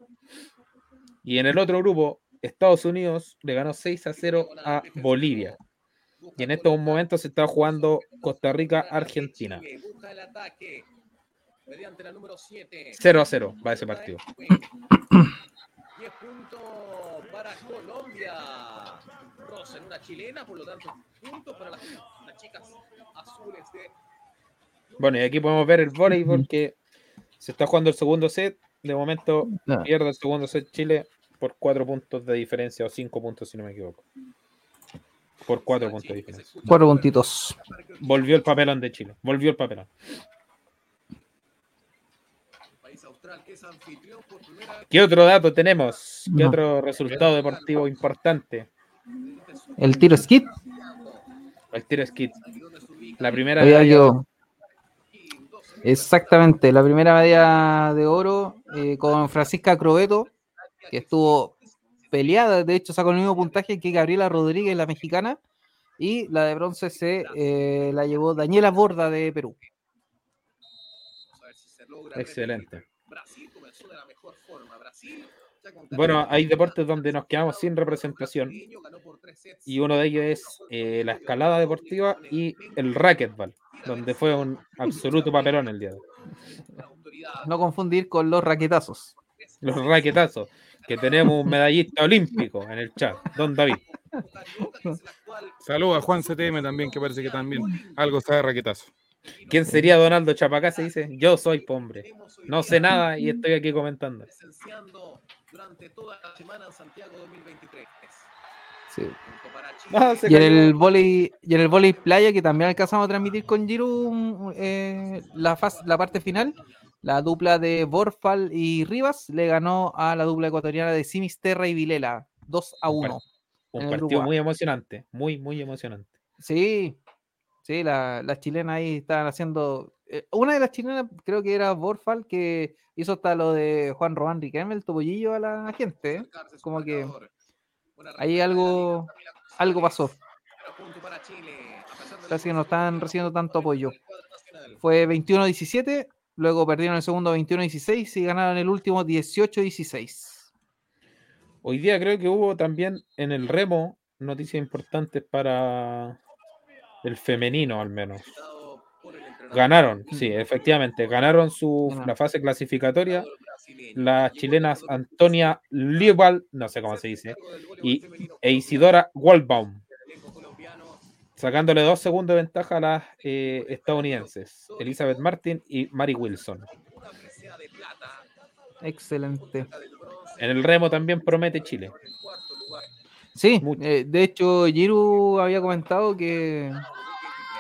Y en el otro grupo, Estados Unidos le ganó 6-0 a Bolivia. Y en estos momentos se está jugando Costa Rica-Argentina. 0-0 va ese partido. 10 puntos para Colombia. Rosa en una chilena, por lo tanto, puntos para las, las chicas azules de Bueno, y aquí podemos ver el voleibol que se está jugando el segundo set. De momento Ah. pierde el segundo set Chile por cuatro puntos de diferencia o cinco puntos si no me equivoco. Por cuatro puntos de diferencia. Cuatro puntitos. Volvió el papelón de Chile. Volvió el papelón. país austral, que es anfitrión por primera vez. ¿Qué otro dato tenemos? ¿Qué No. otro resultado deportivo importante? El tiro skit. El tiro skit. La primera Había medalla yo. Exactamente, la primera medalla de oro eh, con Francisca Crobeto, que estuvo peleada, de hecho sacó el mismo puntaje que Gabriela Rodríguez, la mexicana, y la de bronce se eh, la llevó Daniela Borda de Perú. Vamos a ver si se logra Excelente. repetir. Brasil comenzó de la mejor forma. Brasil, ya con Bueno, hay deportes donde nos quedamos sin representación. y uno de ellos es eh, la escalada deportiva y el racquetball, donde fue un absoluto papelón el día de hoy. No confundir con los raquetazos. Los raquetazos, que tenemos un medallista olímpico en el chat, don David. Saludos a Juan CTM también, que parece que también algo está de raquetazo. ¿Quién sería Donaldo Chapacá? Se dice, yo soy hombre, no sé nada y estoy aquí comentando. Presenciando durante toda la semana en Santiago 2023. Sí. Punto para Chile. Se Y en el vóley, y en el vóley playa, que también alcanzamos a transmitir con Giro mm, eh, la, faz- la parte final, la dupla de Borfal y Rivas le ganó a la dupla ecuatoriana de Simisterra y Vilela, 2 a 1. Un partido muy emocionante, muy, muy emocionante. Sí, sí, la- las chilenas ahí estaban haciendo. eh, una de las chilenas, creo que era Borfal, que hizo hasta lo de Juan Román Riquelme, el topollillo a la gente. ¿eh? Como que ahí algo, algo pasó. Parece que no están recibiendo tanto apoyo. Fue 21-17, luego perdieron el segundo 21-16 y ganaron el último 18-16. Hoy día creo que hubo también en el remo noticias importantes para el femenino al menos. Ganaron, sí, efectivamente, ganaron su Ganaron. la fase clasificatoria las chilenas Antonia Liebal, no sé cómo se dice, y e Isidora Waldbaum, sacándole dos segundos de ventaja a las eh, estadounidenses, Elizabeth Martin y Mary Wilson. Excelente. En el remo también promete Chile. Sí, eh, de hecho, Giru había comentado que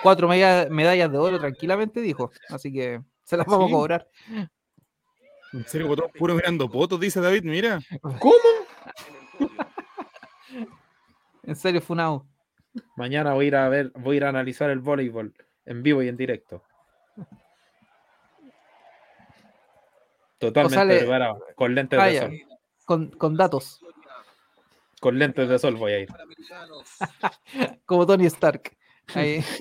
cuatro medallas de oro tranquilamente dijo, así que se las vamos Sí. a cobrar. En serio, botón puro mirando potos, dice David, mira. ¿Cómo? En serio, Funao. Mañana voy a ir a ver, voy a ir a analizar el voleibol en vivo y en directo. Totalmente preparado, con lentes Ah, de sol. Con, con datos, Con lentes de sol voy a ir. como Tony Stark. Ahí.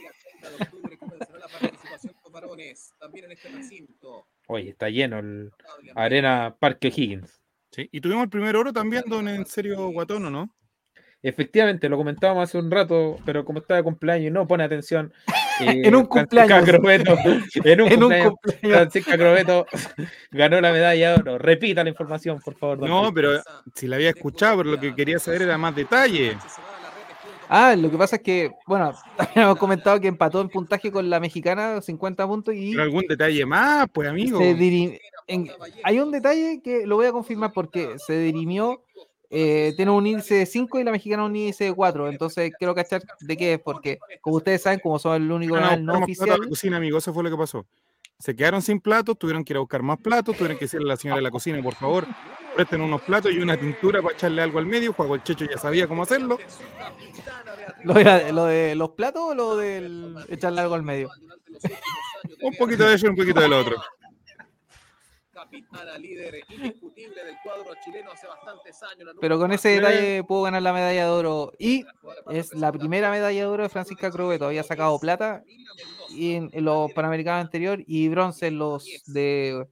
Oye, está lleno el Arena Parque Higgins. Sí, Y tuvimos el primer oro también, don En serio Guatón, ¿o no? Efectivamente, lo comentábamos hace un rato, pero como está de cumpleaños y no pone atención, En un Francisca cumpleaños. Crobeto, en un En un cumpleaños, cumpleaños. Francisca Crobeto ganó la medalla de oro. Repita la información, por favor. don No, pero si la había escuchado, pero lo que quería saber era más detalle. Ah, lo que pasa es que, bueno, también hemos comentado que empató en puntaje con la mexicana, 50 puntos, y Pero algún detalle más, pues amigo. se diri- en- hay un detalle que lo voy a confirmar porque se dirimió, eh, tiene un índice de 5 y la mexicana un índice de 4, entonces quiero cachar de qué es, porque como ustedes saben, como son el único no plato a oficial, la cocina, amigo, eso fue lo que pasó. Se quedaron sin platos, tuvieron que ir a buscar más platos, tuvieron que decirle a la señora de la cocina, por favor, presten unos platos y una tintura para echarle algo al medio. Juego el Checho ya sabía cómo hacerlo. ¿lo de, lo de los platos o lo del echarle algo al medio? Un poquito de eso y un poquito del otro. Capitana líder indiscutible del cuadro chileno hace bastantes años. la Pero con ese detalle pudo ganar la medalla de oro. Y es la primera medalla de oro de Francisca Crobeto. Había sacado plata y en, en los Panamericanos anterior y bronce en los de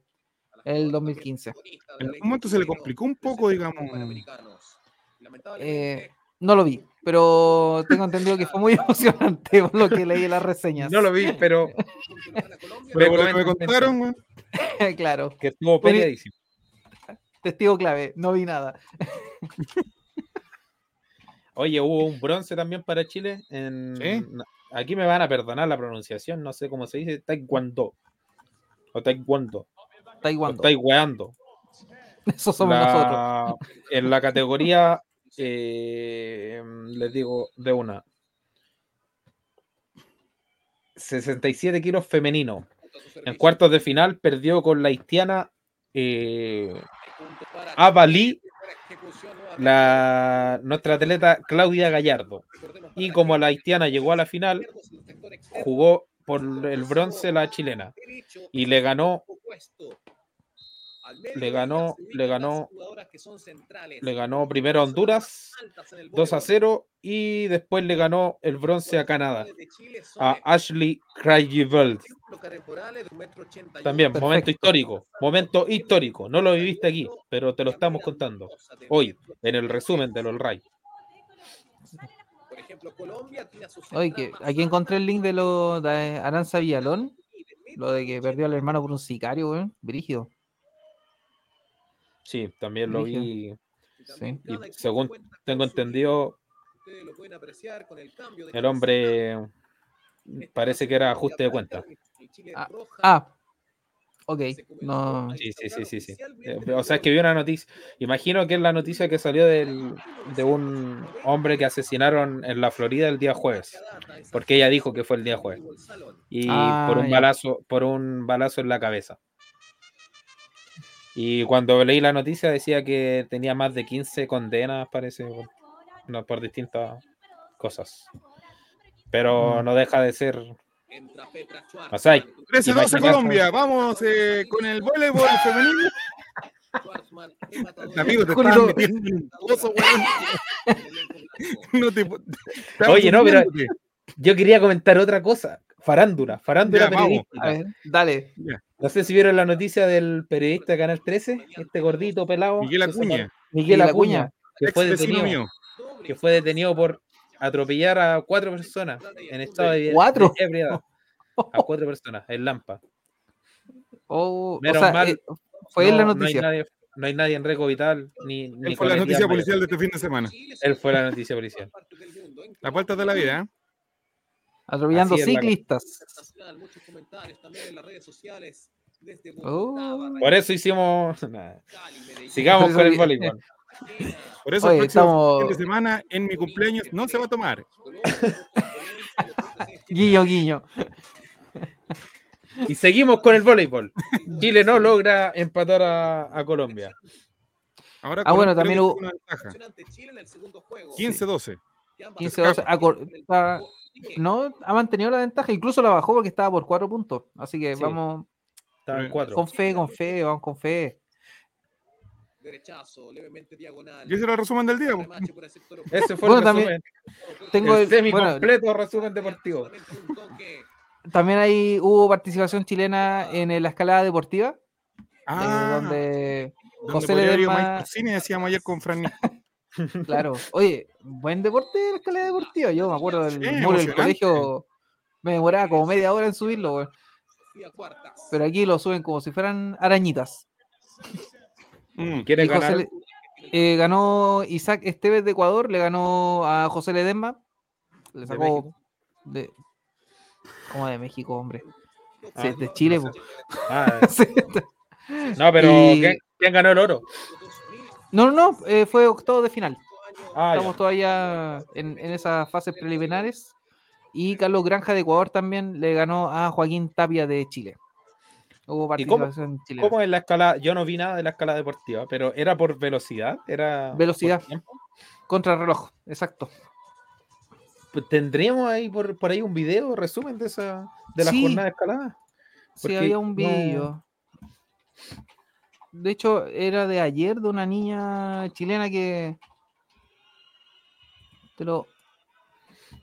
el 2015. En algún momento se le complicó un poco, digamos. Eh, no lo vi, pero tengo entendido que fue muy emocionante por lo que leí en las reseñas. No lo vi, pero Pero por lo que me comentan contaron, güey, claro, que estuvo peleadísimo. testigo clave, no vi nada. Oye, hubo un bronce también para Chile. En... ¿Sí? Aquí me van a perdonar la pronunciación, no sé cómo se dice, taekwondo. O taekwondo. O Taekwondo. taekwondo. Eso somos nosotros. En la categoría, eh, les digo de una. 67 kilos femenino. En cuartos de final perdió con la haitiana eh, Avalí, la, nuestra atleta Claudia Gallardo. Y como la haitiana llegó a la final, jugó por el bronce la chilena. Y le ganó, le ganó, le ganó, le ganó primero a Honduras 2 a 0 y después le ganó el bronce a Canadá, a Ashley Krajewald. También, momento histórico, momento histórico. No lo viviste aquí, pero te lo estamos contando hoy en el resumen del All Right. Oye, que aquí encontré el link de lo de Aranza Villalón, lo de que perdió al hermano por un sicario, weón, brígido. Sí, también lo vi. Sí. Y según tengo entendido, el hombre parece que era ajuste de cuenta. Ah, ah, ok, no, Sí, sí, sí, sí, sí. Eh, O sea, es que vi una noticia. Imagino que es la noticia que salió del, de un hombre que asesinaron en la Florida el día jueves. Porque ella dijo que fue el día jueves. Y Ah, por un balazo, por un balazo en la cabeza. Y cuando leí la noticia decía que tenía más de 15 condenas, parece, por, no, por distintas cosas. Pero Mm. no deja de ser. O sea, 13-12 imagínate- Colombia. Vamos eh, con el voleibol femenino. Amigo, te Julio. estás metiendo en un pozo, weón. No te, Oye, no, pero-. Yo quería comentar otra cosa. Farándula, farándula Ya, periodística. a ver, dale. No sé si vieron la noticia del periodista de Canal 13, este gordito pelado. Miguel Acuña, Miguel Acuña, que fue detenido, mío. que fue detenido por atropellar a cuatro personas en estado de, ¿Cuatro? de ebriedad. A cuatro personas en Lampa. Oh, o Menos sea, mal, eh, fue en la No- no hay noticia. nadie, no hay nadie en Reco Vital ni, ni Él fue la noticia policial de este fin de semana. Él fue la noticia policial. La vuelta de la vida, ¿eh? Atropellando ciclistas. Muchos comentarios también en las redes sociales. Desde Oh. Por eso hicimos. Sigamos con el voleibol. Por eso Oye, el próximo estamos- fin de semana, en mi cumpleaños, no se va a tomar. Guiño, guiño. Y seguimos con el voleibol. Chile no logra empatar a, a Colombia. Ahora Ah, bueno, también hubo- que tiene una ventaja. impresionante Chile en el segundo juego. 15-12. 15 12 acor- está- no ha mantenido la ventaja, incluso la bajó porque estaba por 4 puntos. Así que Sí. vamos Estaba en cuatro. con fe, con fe, vamos con fe. Derechazo, levemente diagonal. Y ese era el resumen del día. Ese fue Bueno, el también resumen. Tengo el el- semi bueno, completo resumen deportivo. También ahí hubo participación chilena en la escalada deportiva, Ah, donde donde José Mike Cine decíamos ayer con Fran. Claro. Oye, buen deporte la escalada deportiva. Yo me acuerdo del Sí, muro del colegio. Me demoraba como media hora en subirlo, weón. Y a cuartas. Pero aquí lo suben como si fueran arañitas. Mm. ¿Quieres ganar? Le- eh, ganó Isaac Esteves de Ecuador, le ganó a José Ledesma. Le ¿De sacó México? de. ¿Cómo de México, hombre? Ah, Sí, de Chile, no. Ah, Sí. no, pero Y- ¿quién, quién ganó el oro? No, no, no, eh, fue octavo de final. Ah, ya. Estamos todavía en, en esas fases preliminares. Y Carlos Granja de Ecuador también le ganó a Joaquín Tapia de Chile. Hubo ¿Y cómo- participación chilena. ¿Cómo es la escala? Yo no vi nada de la escala deportiva, pero ¿era por velocidad? ¿Era Velocidad. Contrarreloj, exacto. Pues, ¿Tendríamos ahí por, por ahí un video resumen de esa de la Sí. jornada de escalada? Sí, había un no- vídeo. De hecho, era de ayer de una niña chilena que. Te lo.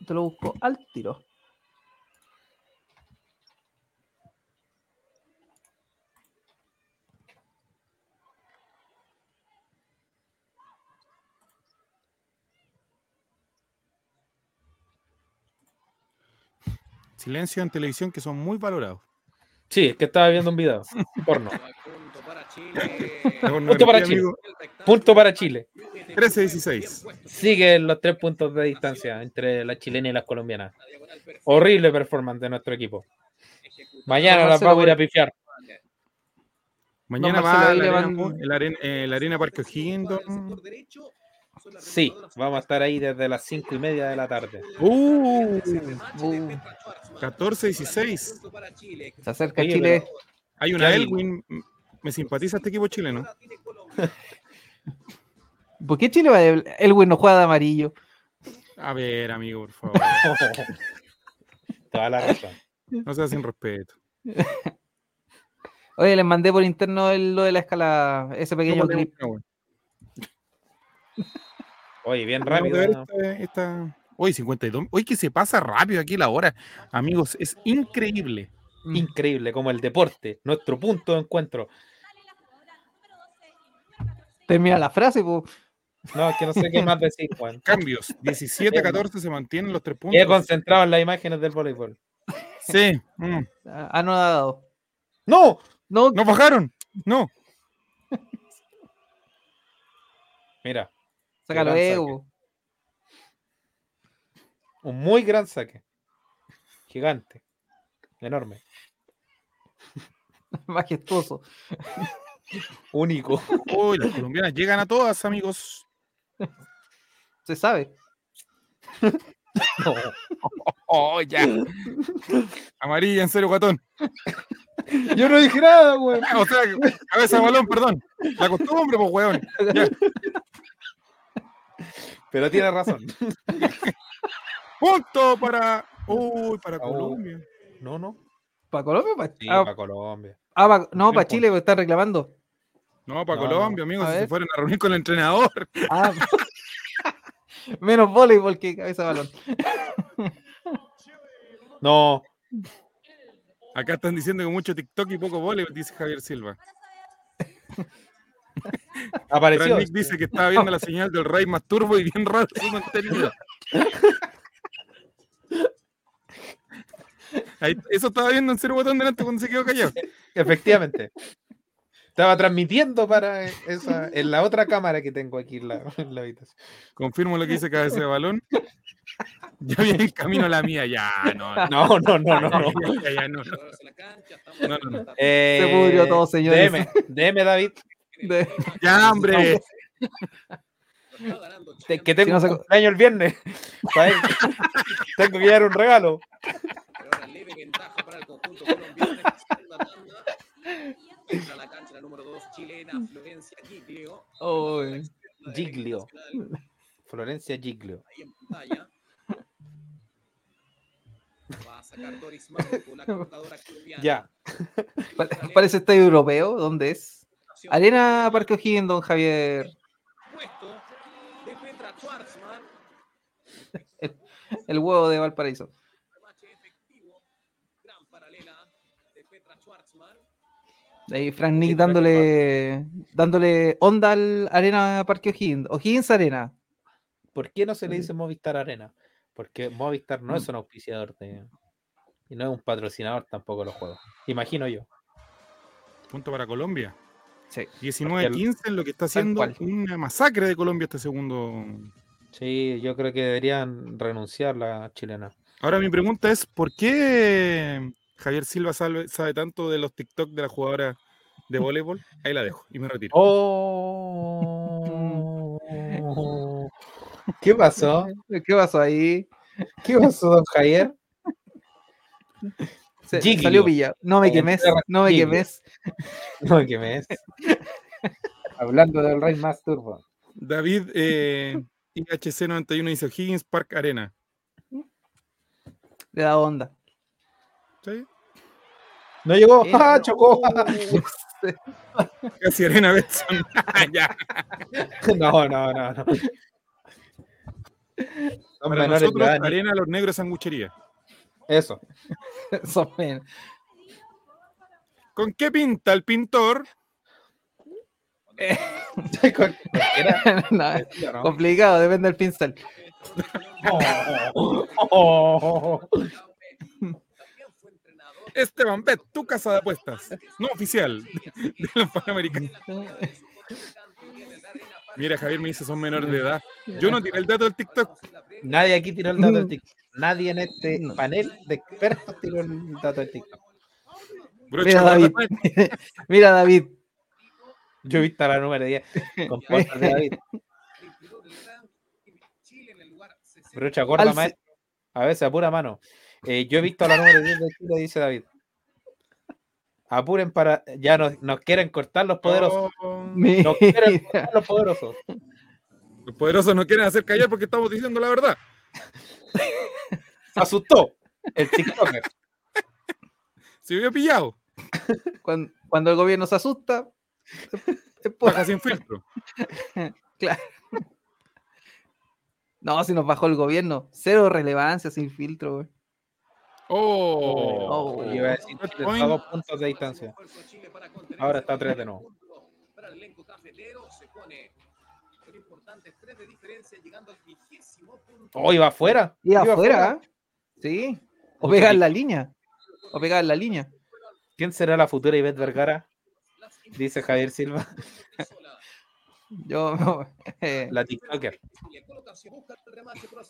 Te lo busco al tiro. Silencio en televisión que son muy valorados. Sí, es que estaba viendo un video. Porno. Punto para Chile. No Punto para Chile. Punto para Chile. 13-16. Sigue los tres puntos de distancia entre la chilena y las colombianas. Horrible performance de nuestro equipo. Mañana Don las vamos a ir a pifiar. Mañana Marcelo, va la arena, el arena, eh, la arena Parque O'Higgins. Sí, vamos a estar ahí desde las cinco y media de la tarde. Uh, Uh, 14-16. se acerca Oye, Chile. Hay una. Elwin. Me simpatiza este equipo chileno. ¿Por qué Chile va de... Elwin no juega de amarillo? A ver, amigo, por favor. Toda la razón. No sea sin respeto. Oye, les mandé por interno el- lo de la escala, ese pequeño clip. Oye, bien a rápido. ver ¿no? esta, esta- Hoy 52. Hoy que se pasa rápido aquí la hora. Amigos, es increíble. Increíble, como el deporte, nuestro punto de encuentro. Termina la frase, po. No, es que no sé qué más decir, Juan. Cambios. 17-14 se mantienen los tres He puntos. concentrado en las imágenes del voleibol. Sí. mm. Ah, anodado. ¡No! No, ¡No bajaron! No. Mira, sácalo luego. un muy gran saque. Gigante. Enorme. Majestuoso. Único. Uy, las colombianas llegan a todas, amigos. Se sabe. Oh, ya. Amarilla en serio, guatón. Yo no dije nada, güey. O sea, cabeza de balón, perdón. La costumbre, pues, weón. Ya. Pero tiene razón. Punto para. Uy, para Oh. Colombia. No, no. ¿Para Colombia? Pa- Sí, ah, para Colombia. ah, pa- no, para. Chile, porque están reclamando. No, para No. Colombia, amigos. Si se fueron a reunir con el entrenador. Ah, menos voleibol que cabeza de balón. No, Acá están diciendo que mucho TikTok y poco voleibol, dice Javier Silva. apareció. Nick dice que estaba viendo la señal del Rey más turbo y bien raro su contenido. Ahí- eso estaba viendo en cero botón delante cuando se quedó callado. Efectivamente. Estaba transmitiendo para esa, en la otra cámara que tengo aquí en la, en la habitación. Confirmo lo que dice cabeza de balón. Ya viene en camino a la mía, ya, no. no. No, no, no, no, no. Ya, ya, no, no. No, no, no. Eh, Se pudrió todo, señores. DM, DM, David, De- Ya, hombre. te- que tengo no un cumpleaños el viernes. Tengo que llevar un regalo. Ahora leve ventaja para el conjunto colombiano en la cancha la número 2 chilena, Florencia Giglio. Giglio. Florencia Giglio. Ahí en pantalla. Va a sacar Doris Manco, la computadora colombiana. Ya. Pa- Parece estadio europeo. ¿Dónde es? Arena Parque O'Higgins, don Javier. Puesto de Petra Schwarzman. El huevo de Valparaíso. De. Ahí Frank Nick dándole, dándole onda al Arena Parque O'Higgins. O'Higgins Arena. ¿Por qué no se le dice Movistar Arena? Porque Movistar no Mm. es un auspiciador de. Y no es un patrocinador tampoco los juegos. Imagino yo. Punto para Colombia. Sí. 19-15 en lo que está haciendo una masacre de Colombia este segundo. Sí, yo creo que deberían renunciar la chilena. Ahora mi pregunta es, ¿por qué Javier Silva sabe, sabe tanto de los TikTok de la jugadora de voleibol? Ahí la dejo y me retiro. Oh. ¿Qué pasó? ¿Qué pasó ahí? ¿Qué pasó, don Javier? Se- salió pillado. No me quemes, no me quemes. No, me es. Hablando del Rey más turbo. David eh, IHC91 dice Higgins Park Arena. Le da onda. ¿Sí? No llegó. Eh, ¡Ah, chocó! Casi Arena Betson. ya. No, no, no, no. Para nosotros, Arena Los Negros Sanguchería. Eso. ¿Con qué pinta el pintor? Con- No, ¿no? complicado, depende del pincel. Oh, oh, oh. Esteban Bet, tu casa de apuestas. No oficial de los Panamericanos. Mira, Javier me dice son menores de edad. Yo no tiré el dato del TikTok. Nadie aquí tiró el dato del TikTok. Nadie en este panel de expertos tiró el dato del TikTok. Brocha, Mira, David. Mira, David. Yo he visto a la número 10 con de David. Brocha gorda, Alce. maestro. A veces a pura mano. Eh, yo he visto a la número 10 de Chile, dice David. Apuren para. Ya nos, nos quieren cortar los poderosos. Oh, Nos quieren cortar los poderosos. los poderosos no quieren hacer callar porque estamos diciendo la verdad. Se asustó el TikToker. Se vio pillado. Cuando, cuando el gobierno se asusta, Baja sin filtro. Claro. No, si nos bajó el gobierno. Cero relevancia, sin filtro. güey. Oh. Oh. Iba a decir a dos puntos de distancia. Ahora está a tres de nuevo. Para el elenco cafetero se pone importantes tres de diferencia llegando al vigésimo punto. Oh, iba afuera. Y afuera, ¿eh? Sí. O pegar la línea. O pegar la línea. ¿Quién será la futura Ivette Vergara? Dice Javier Silva, Yo. eh, la TikToker.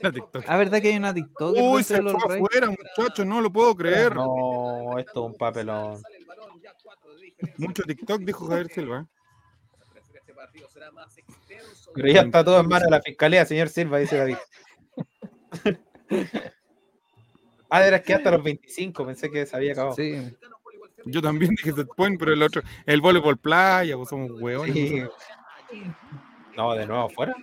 La TikTok. Ah, ¿verdad que hay una TikTok? Uy, se fue afuera, muchachos, no lo puedo creer. No, esto es un papelón. Mucho TikTok, dijo Javier Silva. Pero ya está todo en manos de la fiscalía, señor Silva, dice David. Ah, era que hasta los 25, pensé que se había acabado. Sí. Yo también dije set point, pero el otro, el voleibol playa, pues somos hueones. Sí. No, de nuevo afuera.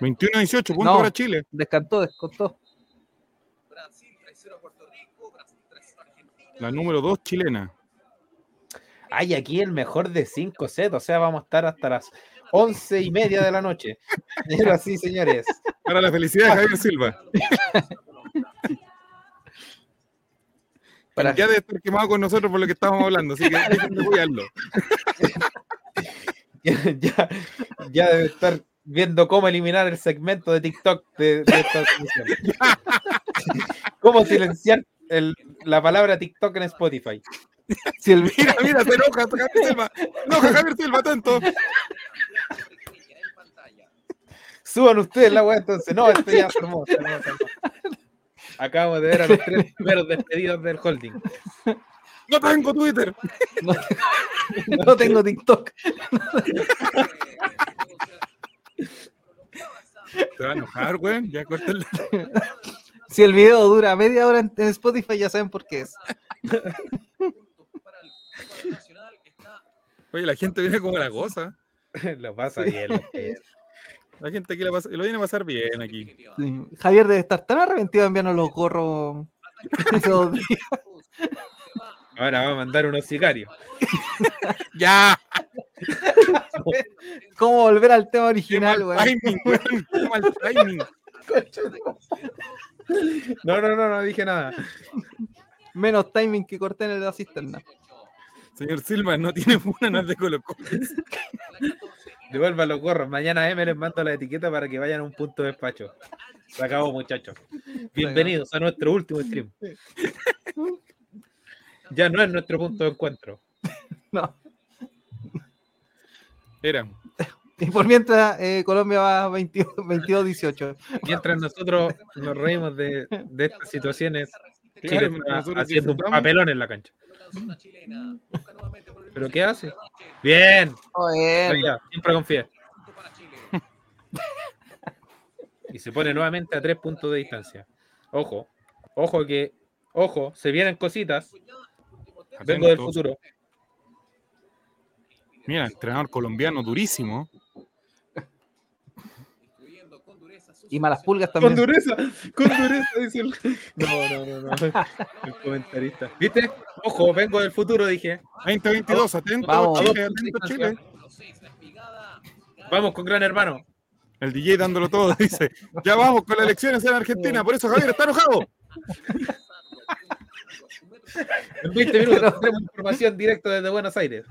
21-18, punto No. para Chile. Descantó, descontó. La número 2 chilena. Ay, aquí el mejor de 5 sets, o sea, vamos a estar hasta las once y media de la noche. Pero así, señores. Para la felicidad de Javier Silva. Para- Ya debe estar quemado con nosotros por lo que estábamos hablando, así que apoyarlo. Ya, ya, ya debe estar viendo cómo eliminar el segmento de TikTok de, de esta transmisión. cómo silenciar el- la palabra TikTok en Spotify. Si el, Mira, mira, se enoja Javier Silva. Enoja Javier Silva, atento. Suban ustedes la weá entonces. No, esto ya armó. Acabo de ver a los tres primeros despedidos del holding. No tengo Twitter. no, no tengo TikTok. Se va a enojar, güey. Ya córtale. Si el video dura media hora en Spotify, ya saben por qué es. Oye, la gente viene como la goza. Lo pasa bien. lo. La gente aquí la pasa- lo viene a pasar bien aquí. Sí. Javier debe estar tan arrepentido de enviarnos los gorros. esos días. Ahora va a mandar unos sicarios. ¡Ya! ¿Cómo volver al tema original, mal timing. No, no, no, no dije nada. Menos timing que corté en el de la cisterna. Señor Silva, no tiene una, no es de Colo Colo. Devuelvan los gorros. Mañana M les mando la etiqueta para que vayan a un punto de despacho. Se acabó, muchachos. Bienvenidos a nuestro último stream. Ya no es nuestro punto de encuentro. No. Era. Y por mientras, eh, Colombia va 22-18. Mientras nosotros nos reímos de, de estas situaciones, Chile Claro, está nosotros haciendo un papelón en la cancha. ¿Pero qué hace? Bien, ya, siempre confía. Y se pone nuevamente a tres puntos de distancia. Ojo, ojo que, ojo, se vienen cositas. Vengo del futuro. Mira, entrenador colombiano durísimo. Y malas pulgas Con también. dureza, con dureza, dice el. No, no, no, no. El comentarista. ¿Viste? Ojo, vengo del futuro, dije. 2022, atento Vamos. Chile, atento Chile. Vamos con gran hermano. El DJ dándolo todo, dice. Ya vamos con las elecciones en Argentina, por eso Javier está enojado. En 20 minutos tendremos información directa desde Buenos Aires.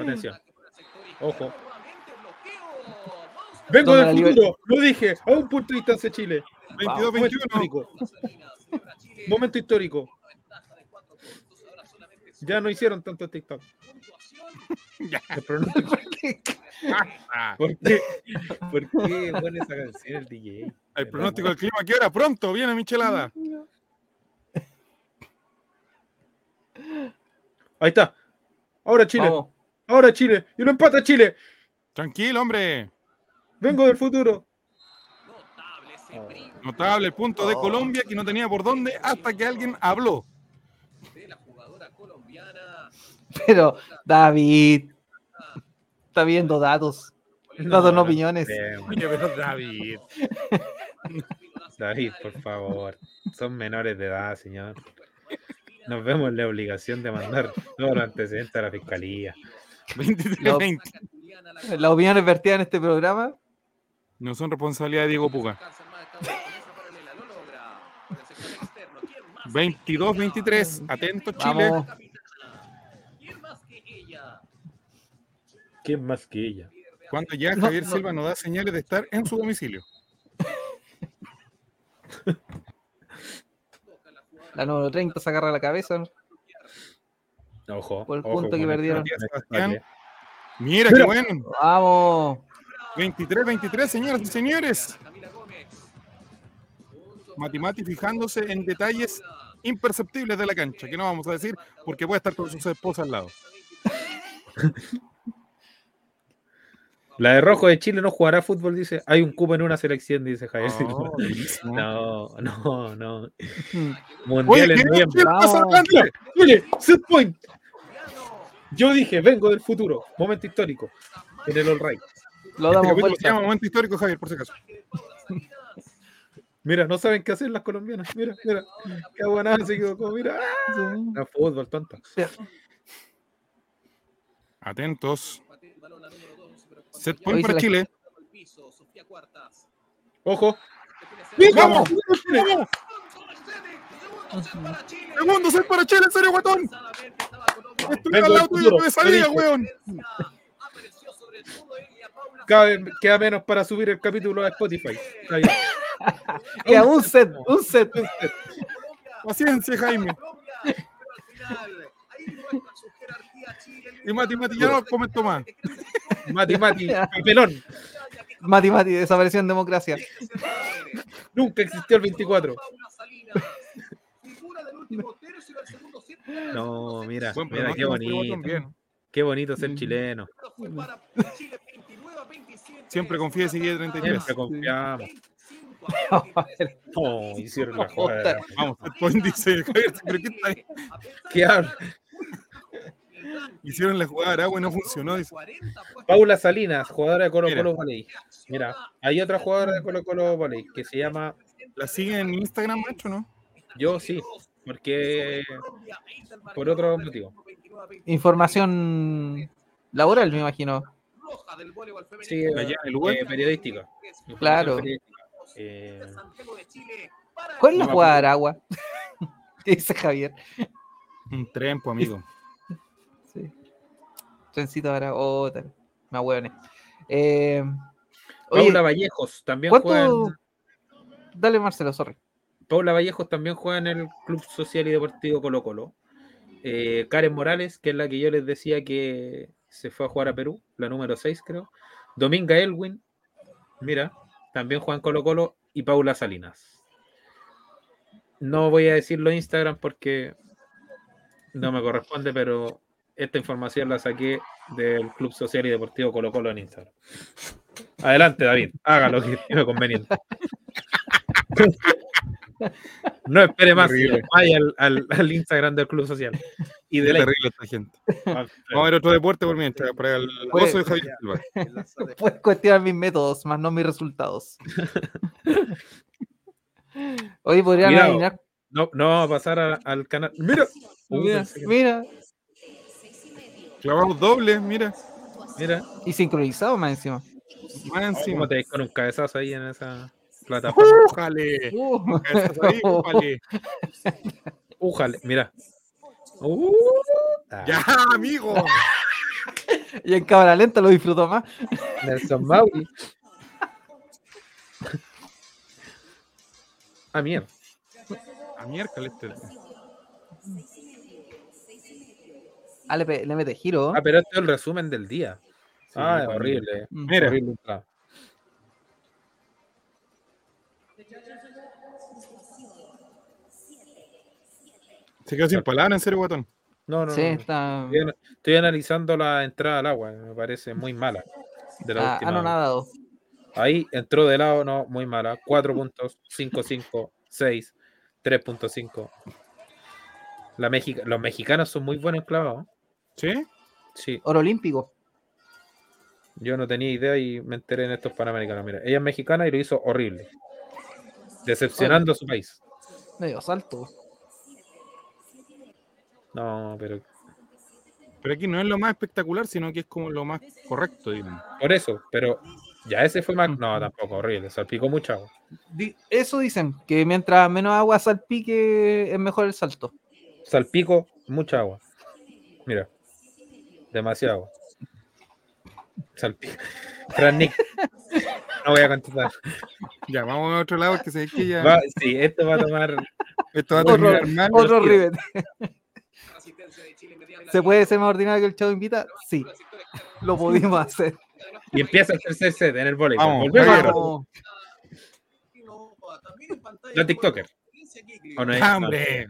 Atención. Ojo. Vengo del futuro, lo dije, a un punto de distancia Chile. 22, Momento 21. histórico. Momento histórico. Ya no hicieron tanto TikTok. El pronóstico- Ah, ¿Por qué? ¿Por qué pone esa canción el DJ? el pronóstico del clima, ¿qué hora? Pronto, viene Michelada. Ahí está. Ahora Chile. Vamos. Ahora Chile. Y lo empata Chile. Tranquilo, hombre. Vengo del futuro. Notable el punto de Colombia que no tenía por dónde hasta que alguien habló. Pero, David. Está viendo datos. Datos, no opiniones. David. David, por favor. Son menores de edad, señor. Nos vemos en la obligación de mandar todos los antecedentes a la fiscalía. 23, No. 20. Las opiniones vertidas en este programa. No son responsabilidad de Diego Puga. 22, 23. Atento, Chile. Vamos. ¿Quién más que ella? Cuando ya No, Javier no. Silva nos da señales de estar en su domicilio. La número 30 se agarra la cabeza. Ojo. Por el ojo punto que perdieron. Sebastián. Mira. qué bueno. Vamos. 23, 23, señoras y señores. Matimati fijándose en detalles imperceptibles de la cancha, que no vamos a decir porque puede estar con su esposa al lado. La de rojo de Chile no jugará fútbol, dice. Hay un cupo en una selección, dice Javier. Oh. No, no, no. Mundial Oye, en ¿qué noviembre. Oye, set point. Yo dije, vengo del futuro. Momento histórico. En el All Right. Lo Este damos capítulo se llama vuelta. momento histórico, Javier, por si acaso. Mira, no saben qué hacer las colombianas. Mira, mira. Qué buena se equivocó. Mira. No, fútbol, tonta. Atentos. Set point para la- Chile. Ojo. ¡Vamos! ¡Vamos! Segundo set para Chile, en serio, guatón. Estuve Vengo al lado tuyo salida, lo dije. weón. Queda menos para subir el capítulo a Spotify. Está bien. Queda un set, un set. Paciencia, Jaime. Y Mati, Mati, ya no comento más. Mati, Mati, papelón. Mati Mati, desapareció en democracia. Nunca existió el 24. No, mira, mira qué bonito. Qué bonito ser chileno. Siempre confía y sigue 33. Siempre confiamos. Oh, hicieron la jugada. Vamos, point dice Javier, pero ¿qué está ahí? ¿Qué habla? Hicieron la jugada de agua y no funcionó. dice. Paula Salinas, jugadora de Colo Mira. Colo Volley. Mira, hay otra jugadora de Colo Colo Volley que se llama ¿La siguen en Instagram, macho, no? Yo sí, porque por otro motivo. Información laboral, me imagino. Sí, Allá en el lugar. eh, periodística. Claro. Periodística. Eh, ¿Cuál es la jugada de Aragua? ¿Qué dice Javier? Un trempo, amigo. Sí. Trencito de Aragua. Oh, tal. Me hueones. Eh, oye, Paula Vallejos también juega en. Dale, Marcelo, sorry. Paula Vallejos también juega en el Club Social y Deportivo Colo Colo. Eh, Karen Morales, que es la que yo les decía que se fue a jugar a Perú, la número 6 creo. Dominga Elwin, mira, también juega en Colo Colo. Y Paula Salinas. No voy a decirlo en Instagram porque no me corresponde, pero esta información la saqué del Club Social y Deportivo Colo Colo en Instagram. Adelante, David, haga lo que estime conveniente. No espere más, vaya al, al- al Instagram del Club Social. Y de terrible esta gente. Vamos a ver otro deporte por mientras. Para el Pues- gozo de Javier Silva. Puedes cuestionar mis métodos, más no mis resultados. Oye, podrían Cuidado. adivinar. No, no vamos a pasar a- al canal. Mira, Mira, mira. Clavamos doble, mira. mira, Y sincronizado más encima. Más encima. ¿cómo te con un cabezazo ahí en esa plataforma? Újale. Cabezas ahí, újale. Újale, mira. Uh, ah, Ya, amigo. Y en cámara lenta lo disfruto más. Nelson Mauri. Ah, mierda. A miércoles. este. Ah, le, le mete giro. Ah, pero este es el resumen del día. ah, es bueno. horrible. Mm. Mira. Horrible Se quedó sin palabras, en serio, guatón. No, no, Sí, no, no. está. Estoy, ana- estoy analizando la entrada al agua. Me parece muy mala. De la Ah, última. anonadado. Ahí entró de lado, no, muy mala. 4 puntos, 5, 5, 6, 3.5. La Mexica- Los mexicanos son muy buenos clavados. ¿Sí? Sí, Oro olímpico. yo no tenía idea y me enteré en estos panamericanos. Mira, ella es mexicana y lo hizo horrible. Decepcionando a su país. Medio salto. No, pero Pero aquí no es lo más espectacular, sino que es como lo más correcto, digamos. por eso, pero ya ese fue más. No, tampoco horrible, salpicó mucha agua. Eso dicen, que mientras menos agua salpique es mejor el salto. Salpico, mucha agua. Mira, demasiado agua. Salpico. Fran Nick. No voy a contestar. Ya, vamos a otro lado que se ve que ya. Va- sí, esto va a tomar. Esto va a Otro- terminar mal. Otro tiro. rivet. Asistencia de Chile inmediata. ¿Se puede ser más ordinario que el chavo invita? Sí, lo pudimos hacer. Y empieza el tercer set en el voleibol. Vamos, la TikToker. ¿O no es? ¡Ah, hombre!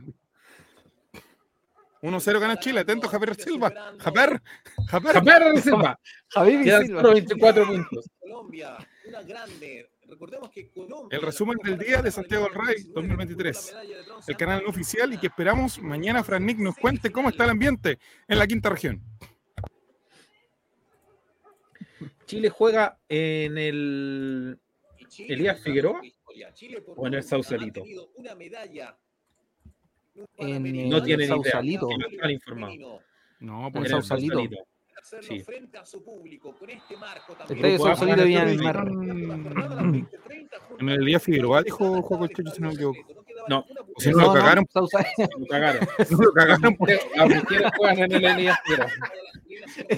1-0 gana Chile. Atento, Javier Silva. Javier. Javier. Javier Silva. Javier Silva. solo 24 puntos. Colombia, una grande. Recordemos que Colombia. El resumen del día de Santiago del Rey 2023. El canal oficial y que esperamos mañana Fran Nick nos cuente cómo está el ambiente en la quinta región. Chile juega en el. Elías Figueroa o en el Sausalito? En No tienen idea. Sausalito. No están informados. No, En pues el Sausalito. Sausalito. Sí. frente a su público con este marco Estadio Grupo A, Sausalito de Viña del Panamericanos. Mar. En el día Figueroa dijo Juego el Checho, si no me equivoco. No, O si no, lo cagaron, Sausa- lo cagaron. no lo cagaron por en el Elías Figueroa.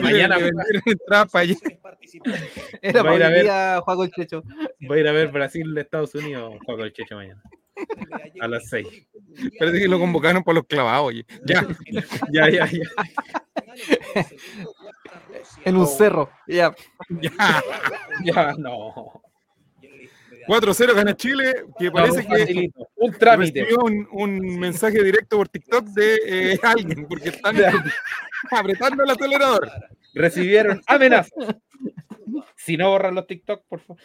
Mañana Mañana vendieron entradas para allá. Era Va a ir a para el ver. día. Voy a ir a ver Brasil Estados Unidos. Juego el Checho mañana. A las 6. Parece que lo convocaron por los clavados. oye. Ya, Ya, ya, ya. En un cerro. Ya. ya. Ya, no. 4-0 gana Chile, que parece No, que. Un trámite. recibió un, un mensaje directo por TikTok de eh, alguien, porque están apretando el acelerador. Recibieron amenazas. Si no borran los TikTok, por favor.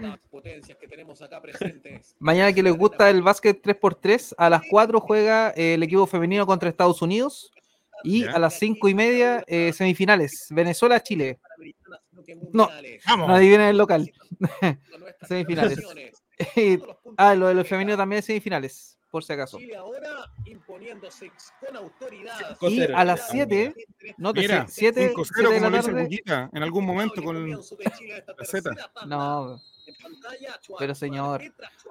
Las potencias que tenemos acá presentes. Mañana que les gusta el básquet 3x3, a las 4 juega eh, el equipo femenino contra Estados Unidos. Y Ya. a las 5 y media, eh, semifinales. Venezuela-Chile. No, Vamos. no adivinen el local. Semifinales. Y- ah, lo de los femeninos también es semifinales, por si acaso. Y a las 7, no te Mira, 7 5-0, de como la tarde. En algún momento con la Z. No, pero señor.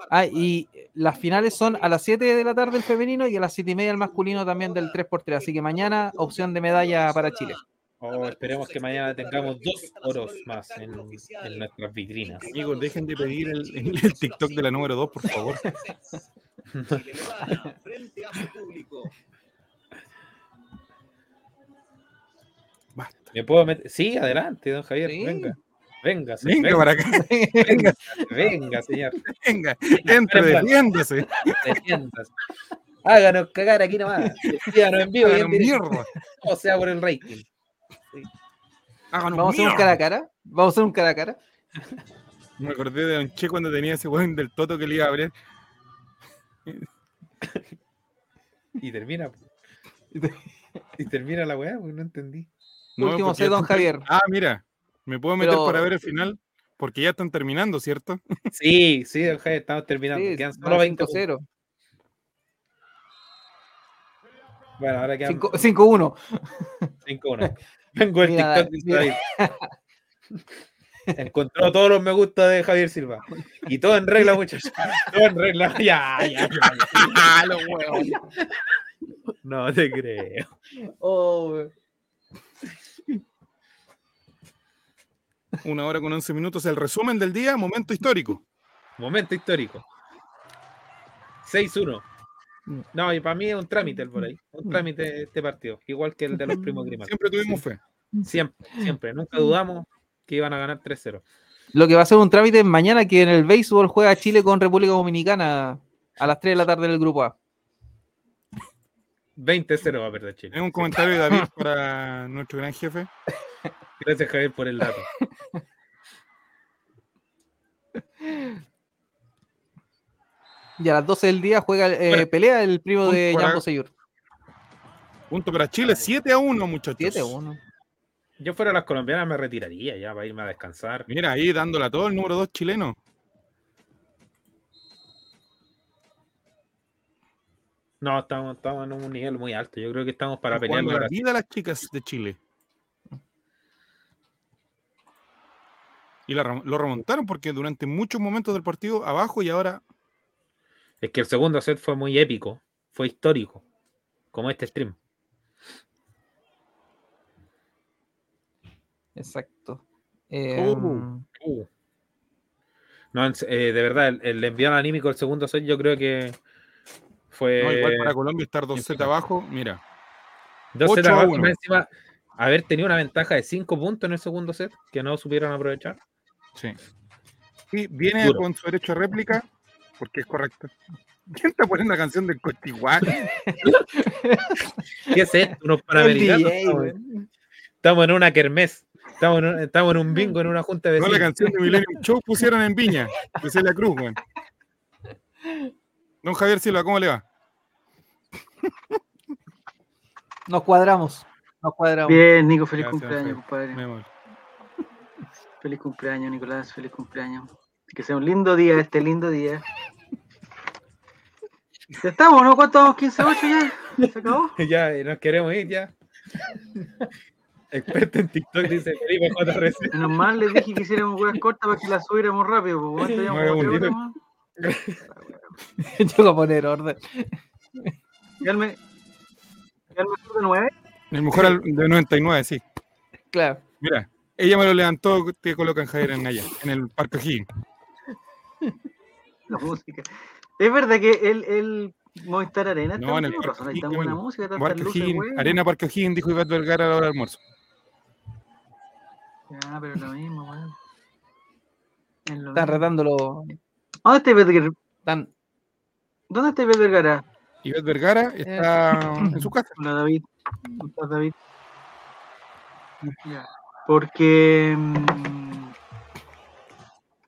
Ah, y las finales son a las 7 de la tarde el femenino y a las 7 y media el masculino también del 3x3. Así que mañana opción de medalla para Chile. Oh, esperemos que mañana tengamos dos oros más en, en nuestras vitrinas. Amigos, dejen de pedir el, el- el TikTok de la número 2, por favor. Basta. ¿Me puedo meter? Sí, adelante, don Javier. Sí. Venga. Venga, señor, Venga para acá, venga, venga, señor. venga, entre, defiéndase. Defiéndase. Háganos cagar aquí nomás. Síganos en vivo Háganos mierda. O sea, por el rating. Háganos Vamos a hacer un cara a cara. Vamos a hacer un cara a cara. Me acordé de Don Che cuando tenía ese weón del Toto que le iba a abrir. Y termina. Y termina la weá, pues no entendí. No, Último ya don Javier. Ah, mira. Me puedo meter Pero- para ver el final porque ya están terminando, ¿cierto? Sí, sí, estamos terminando. Sí, Quedan solo 20 5-0. Bueno, ahora quedan 5 5-1. 5-1. Vengo el Mira, TikTok de mira. David. Encontró todos los me gusta de Javier Silva. Y todo en regla, muchachos. Todo en regla. Ya, ya, ya. ¡Ah, los huevos! No te creo. Oh, Una hora con 11 minutos. El resumen del día, momento histórico. Momento histórico. 6-1. No, y para mí es un trámite el por ahí. Un trámite este partido. Igual que el de los primos Grimal. Siempre tuvimos fe. Siempre, siempre. Nunca dudamos que iban a ganar 3-0. Lo que va a ser un trámite es mañana que en el béisbol juega Chile con República Dominicana a las 3 de la tarde en el grupo A. 20-0 va a perder Chile. Tengo un comentario de David para nuestro gran jefe. Gracias, Javier, por el dato. Y a las 12 del día juega eh, Bueno, pelea el primo de Jambo Seyur. Punto para Chile, 7 a 1, muchachos. 7-1. Yo fuera las colombianas me retiraría ya para irme a descansar. Mira, ahí dándola todo el número 2 chileno. No, estamos, estamos en un nivel muy alto. Yo creo que estamos para pelear la vida las chicas de Chile. Y la lo remontaron porque durante muchos momentos del partido abajo y ahora Es que el segundo set fue muy épico, fue histórico, como este stream. Exacto. Eh, Uh. Uh. No, en se- eh, de verdad, el, el enviado anímico del segundo set yo creo que fue no, igual para Colombia estar 2 set abajo, mira. dos sets 8 a abajo, 1. más encima haber tenido una ventaja de 5 puntos en el segundo set que no supieron aprovechar. Sí. Y viene Duro. con su derecho a réplica, porque es correcto. ¿Quién está poniendo la canción del Costiguá? ¿Qué es esto? Unos panamericanos. DJ, estamos, estamos en una kermés. Estamos en un, estamos en un bingo, en una junta de No, la canción de Millennium Show pusieron en Viña, de Celia Cruz, weón. Don Javier Silva, ¿cómo le va? Nos cuadramos. Nos cuadramos. Bien, Nico, feliz Gracias, cumpleaños, compadre. Feliz cumpleaños, Nicolás, feliz cumpleaños. Que sea un lindo día, este lindo día. Ya estamos, ¿no? ¿Cuánto vamos? ¿15-8 ya? ¿Se acabó? Ya, eh, nos queremos ir ya. Experto en TikTok dice Felipe JRC. Menos mal les dije que hiciéramos huevas cortas para que las subiéramos rápido. Porque ¿cuánto llevamos? Nueve ¿Cuatro segunditos. horas más? Yo voy a poner orden. ¿Ya el, me... ¿Ya el mejor de 9? El mejor de 99, sí. Claro. Mira, ella me lo levantó, te colocan Javier en allá, en el Parque O'Higgins. La música. Es verdad que el, el Movistar Arena está No, en el Parque tan buena música, tantas Parque luces. Arena Parque O'Higgins, dijo Iván Vergara a la hora del almuerzo. Ya, pero lo mismo, weón. Lo Están retándolo. ¿Dónde está Ivette Vergara? Están... ¿Dónde está Ivette Vergara? Iván Vergara está en su casa. Hola David. ¿Cómo estás, David? Ya. Porque mm,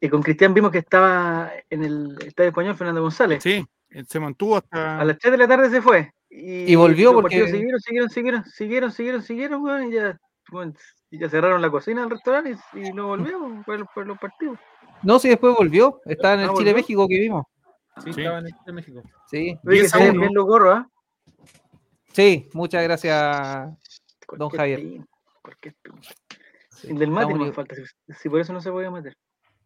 eh, con Cristian vimos que estaba en el Estadio Español Fernando González. Sí, él se mantuvo hasta. A las 3 de la tarde se fue. Y, Y volvió porque- Siguieron, siguieron, siguieron, siguieron, siguieron, siguieron, weón, y ya, bueno, y ya cerraron la cocina del restaurante y, y no volvió por, por los partidos. No, sí, después volvió. Está en Ah, el ¿volvió? Chile-México que vimos. Sí, Sí. estaba en el de México. Sí, Oye, que 10 a se ven 1. bien los gorros, ¿ah? sí, muchas gracias. Don Javier. Sí, El del mate no igual. falta, si, si por eso no se podía meter.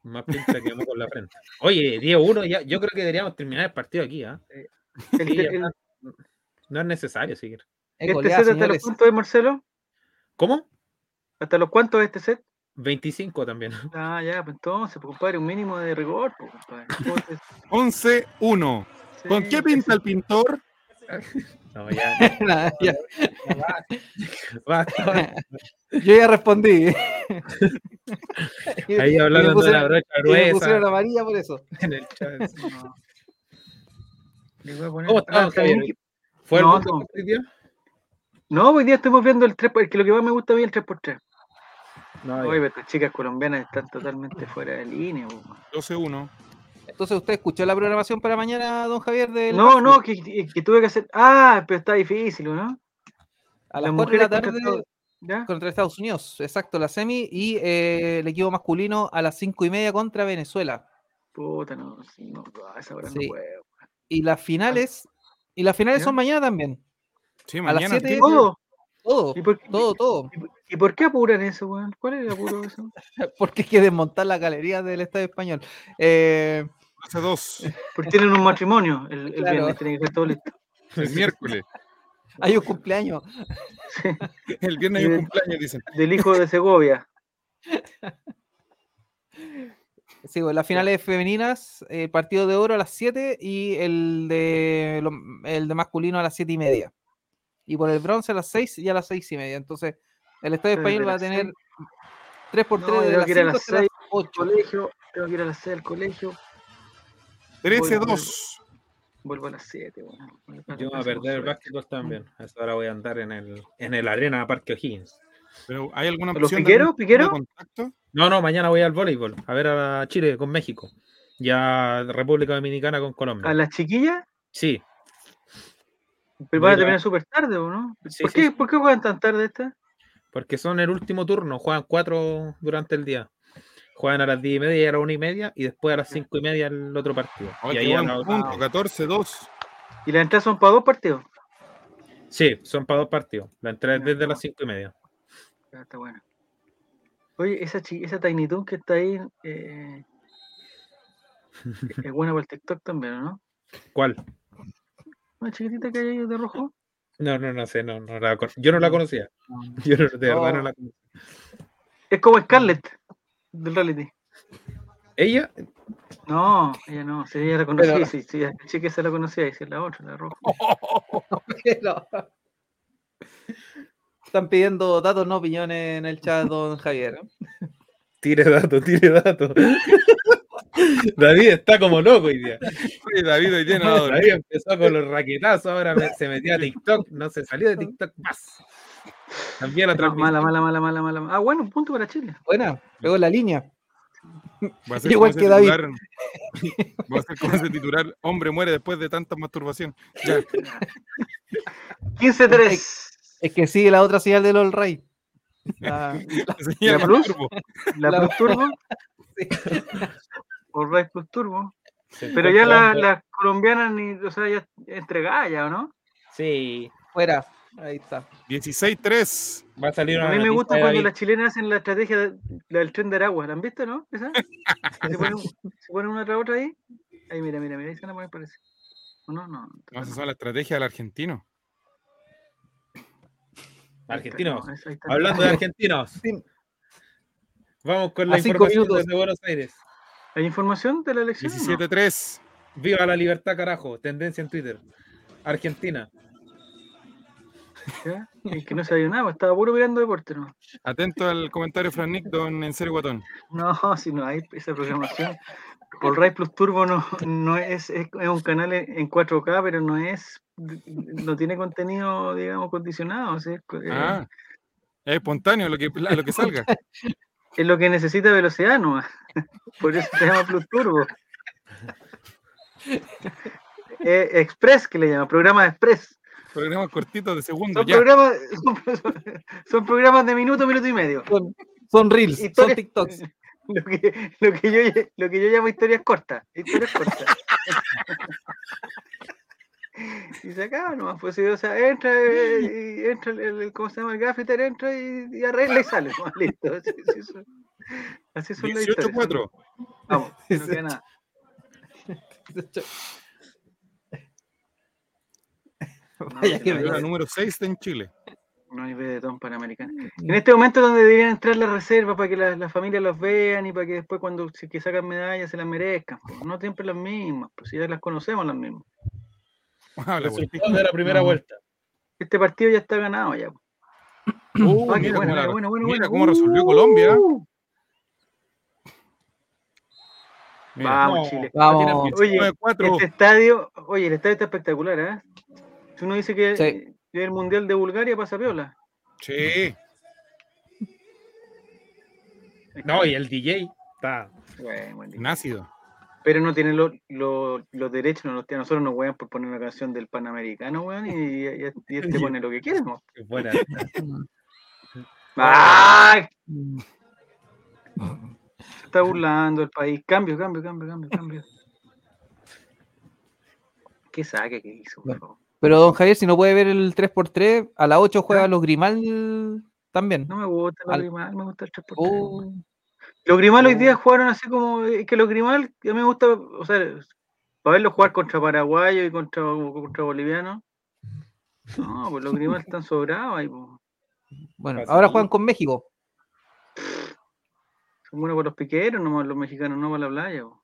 Más pinta que con la frente. Oye, 10-1, ya, yo creo que deberíamos terminar el partido aquí, ¿ah? El, Sí, el-. No es necesario seguir. Es este set hasta los puntos de Marcelo, ¿Cómo? ¿Hasta los cuántos es este set? 25 también. Ah, ya, pues entonces, pues, compadre, un mínimo de rigor, pues, compadre. Entonces, 11-1. ¿Con sí, qué pinta el pintor? No, ya. Nada, ya. Basta, basta. Yo ya respondí. Ahí hablando de pusieron- la brocha y me pusieron gruesa amarilla por eso. en el chat. no. Le voy a poner- ¿Cómo estamos, está bien Javier? que- ¿Fue el No, mundo no. hoy día? No, hoy día estamos viendo el 3 porque lo que más me gusta a mí es el 3x3. No, Oye, pero estas chicas colombianas están totalmente fuera de línea. po. 12-1. Entonces, ¿usted escuchó la programación para mañana, don Javier? Del No, no, que, que tuve que hacer. Ah, pero está difícil, ¿no? A las las 4 de la contra tarde contra Estados Unidos, exacto, la semi, y eh, el equipo masculino a las 5 y media contra Venezuela. Puta, no, sí, no, a esa hora Sí. no puedo. Y las finales, y las finales ¿Ya? son mañana también. Sí, A las mañana. siete- tiene- ¿Todo? Todo, ¿Y por, qué- todo, todo. y por- ¿Y por qué apuran eso, weón? ¿Cuál es el apuro de eso? Porque hay que desmontar la galería del Estadio Español. Eh, 12-2. Porque tienen un matrimonio el, el Claro. viernes, tiene que estar todo listo. El miércoles. hay un cumpleaños. El viernes hay un cumpleaños, dicen. Del hijo de Segovia. Sí, las finales femeninas, el partido de oro a las 7 y el de, lo- el de masculino a las 7 y media. Y por el bronce a las 6 y a las 6 y media. Entonces, el Estadio Español va a tener seis. 3 por No, 3 de tengo las que ir a 5 las hasta las seis. 8. Colegio, tengo que ir a las 6 al colegio. 13-2. Vuelvo a las 7, weón. Yo voy a perder el básquetbol también. A esa hora voy a andar en el, en el Arena Parque O'Higgins. Pero ¿hay alguna ¿Los opción de piqueros? de ¿Piqueros? contacto? No, no, mañana voy al voleibol. A ver a Chile con México. Ya República Dominicana con Colombia. ¿A las chiquillas? Sí, Pero van a terminar súper tarde, ¿o no? Sí, ¿Por, sí, qué, sí. ¿Por qué juegan tan tarde estas? porque son el último turno. Juegan cuatro durante el día. Juegan a las diez y media y a las una y media y después a las cinco y media el otro partido. Ay, y qué ahí a la- punto, 14-2. ¿Y las entradas son para dos partidos? Sí, son para dos partidos. La entrada es desde las cinco y media. Está bueno. Oye, esa, esa Tiny Toon que está ahí eh, es buena para el TikTok también, ¿o ¿no? ¿Cuál? Una chiquitita que hay ahí de rojo. No, no, no sé, no, no la con- yo no la conocía. Yo no- de verdad no Oh. la conocía. Es como Scarlett del reality. Ella, No, ella no, si ella la conocía, Pero- sí, sí, la chica se la conocía, y si es la otra, la roja. Pero- Están pidiendo datos, no opiniones en el chat, don Javier. tire datos, tire datos. David está como loco hoy día. David hoy día no. David empezó con los raquetazos, ahora me- se metió a TikTok, no se salió de TikTok más. También la No, transmisión. mala, mala, mala, mala, mala. Ah, bueno, un punto para Chile. Buena, pegó la línea. Va a ser Igual que David. titular- Va a ser como ese titular, hombre muere después de tanta masturbación. Ya, 15-3. Es que sigue la otra señal del All Ray. La- ¿La Plus? La La- Plus Turbo. Sí. O Ray Plus Turbo. Pero ya la- las colombianas, ni, o sea, ya entregadas ya, ¿o no? Sí, Fuera. Ahí está. 16-3. va a salir una A mí me gusta cuando las chilenas hacen la estrategia de- la del tren de Aragua. ¿La han visto, no? ¿Esa? Se ponen, se ponen una tras otra ahí. Ahí, mira, mira, mira. Ahí se van a poner, parece. ¿O no? No. No, esa es la estrategia del argentino. Argentinos. Hablando de argentinos. Sí. Vamos con la A cinco información minutos. desde Buenos Aires. ¿Hay información de la elección? o no? 17-3. Viva la libertad, carajo. Tendencia en Twitter. Argentina. ¿Ya? Es que no sabía nada, estaba puro mirando deporte, ¿no? Atento al comentario Fran Nick, don En serio Guatón. No, si no hay esa programación. Por Ray Plus Turbo no, no es, es, es un canal en en 4K, pero no es, no tiene contenido, digamos, condicionado. o sea, eh, Ah, es espontáneo lo que, lo que salga. es lo que necesita velocidad, ¿no? Por eso se llama Plus Turbo. Eh, Express, que le llama, programa Express. Programas cortitos de segundo. Son Ya. programas, son, son programas de minuto, minuto y medio. Son, son reels, son TikToks. Lo que, lo, que yo, lo que yo llamo historias cortas. Historias cortas. Y se acaba nomás. Pues, o sea, entra, eh, y entra el, el- ¿cómo se llama? El gaffeter, entra y, y arregla y sale. nomás, listo. Así, así son, así son las historias. 18-4. Vamos, no queda nada. Vaya que La me- número 6 en Chile. No, Muy Benetton Panamericana. En este momento es donde deberían entrar las reservas para que las las familias los vean y para que después cuando si que sacan medallas se las merezcan. po. No siempre las mismas, pues si ya las conocemos las mismas. Resultado de la primera No. vuelta. Este partido ya está ganado ya. po. Uh, Ah, qué mira bueno, cómo la- bueno, bueno, mira cómo resolvió Uh, Colombia. Mira. Vamos, No, Chile. Vamos. Oye, 19-4. este estadio, oye, el estadio está espectacular, ¿eh? Si uno dice que Sí. el Mundial de Bulgaria pasa piola. Sí. No, y el DJ está. Bueno, buen ácido. Pero no tiene los, los, los derechos, no los tiene. Nosotros nos wean por poner una canción del Panamericano, weón, y, y- y este pone lo que es buena. ¡Ay! Mm. Se está burlando el país. Cambio, cambio, cambio, cambio, cambio. ¿Qué saque que hizo, favor? Pero don Javier, si no puede ver el 3x3, a las 8 juega los Grimal también. No me gusta los Al- Grimal, me gusta el 3x3. Oh, Los Grimal hoy Oh. día jugaron así como. Es que los Grimal, a mí me gusta, o sea, para verlos jugar contra paraguayos y contra, contra bolivianos. No, pues los Grimal están sobrados ahí, pues. bueno, ahora juegan con México. Son buenos para los piqueros, nomás los mexicanos no para la playa. po.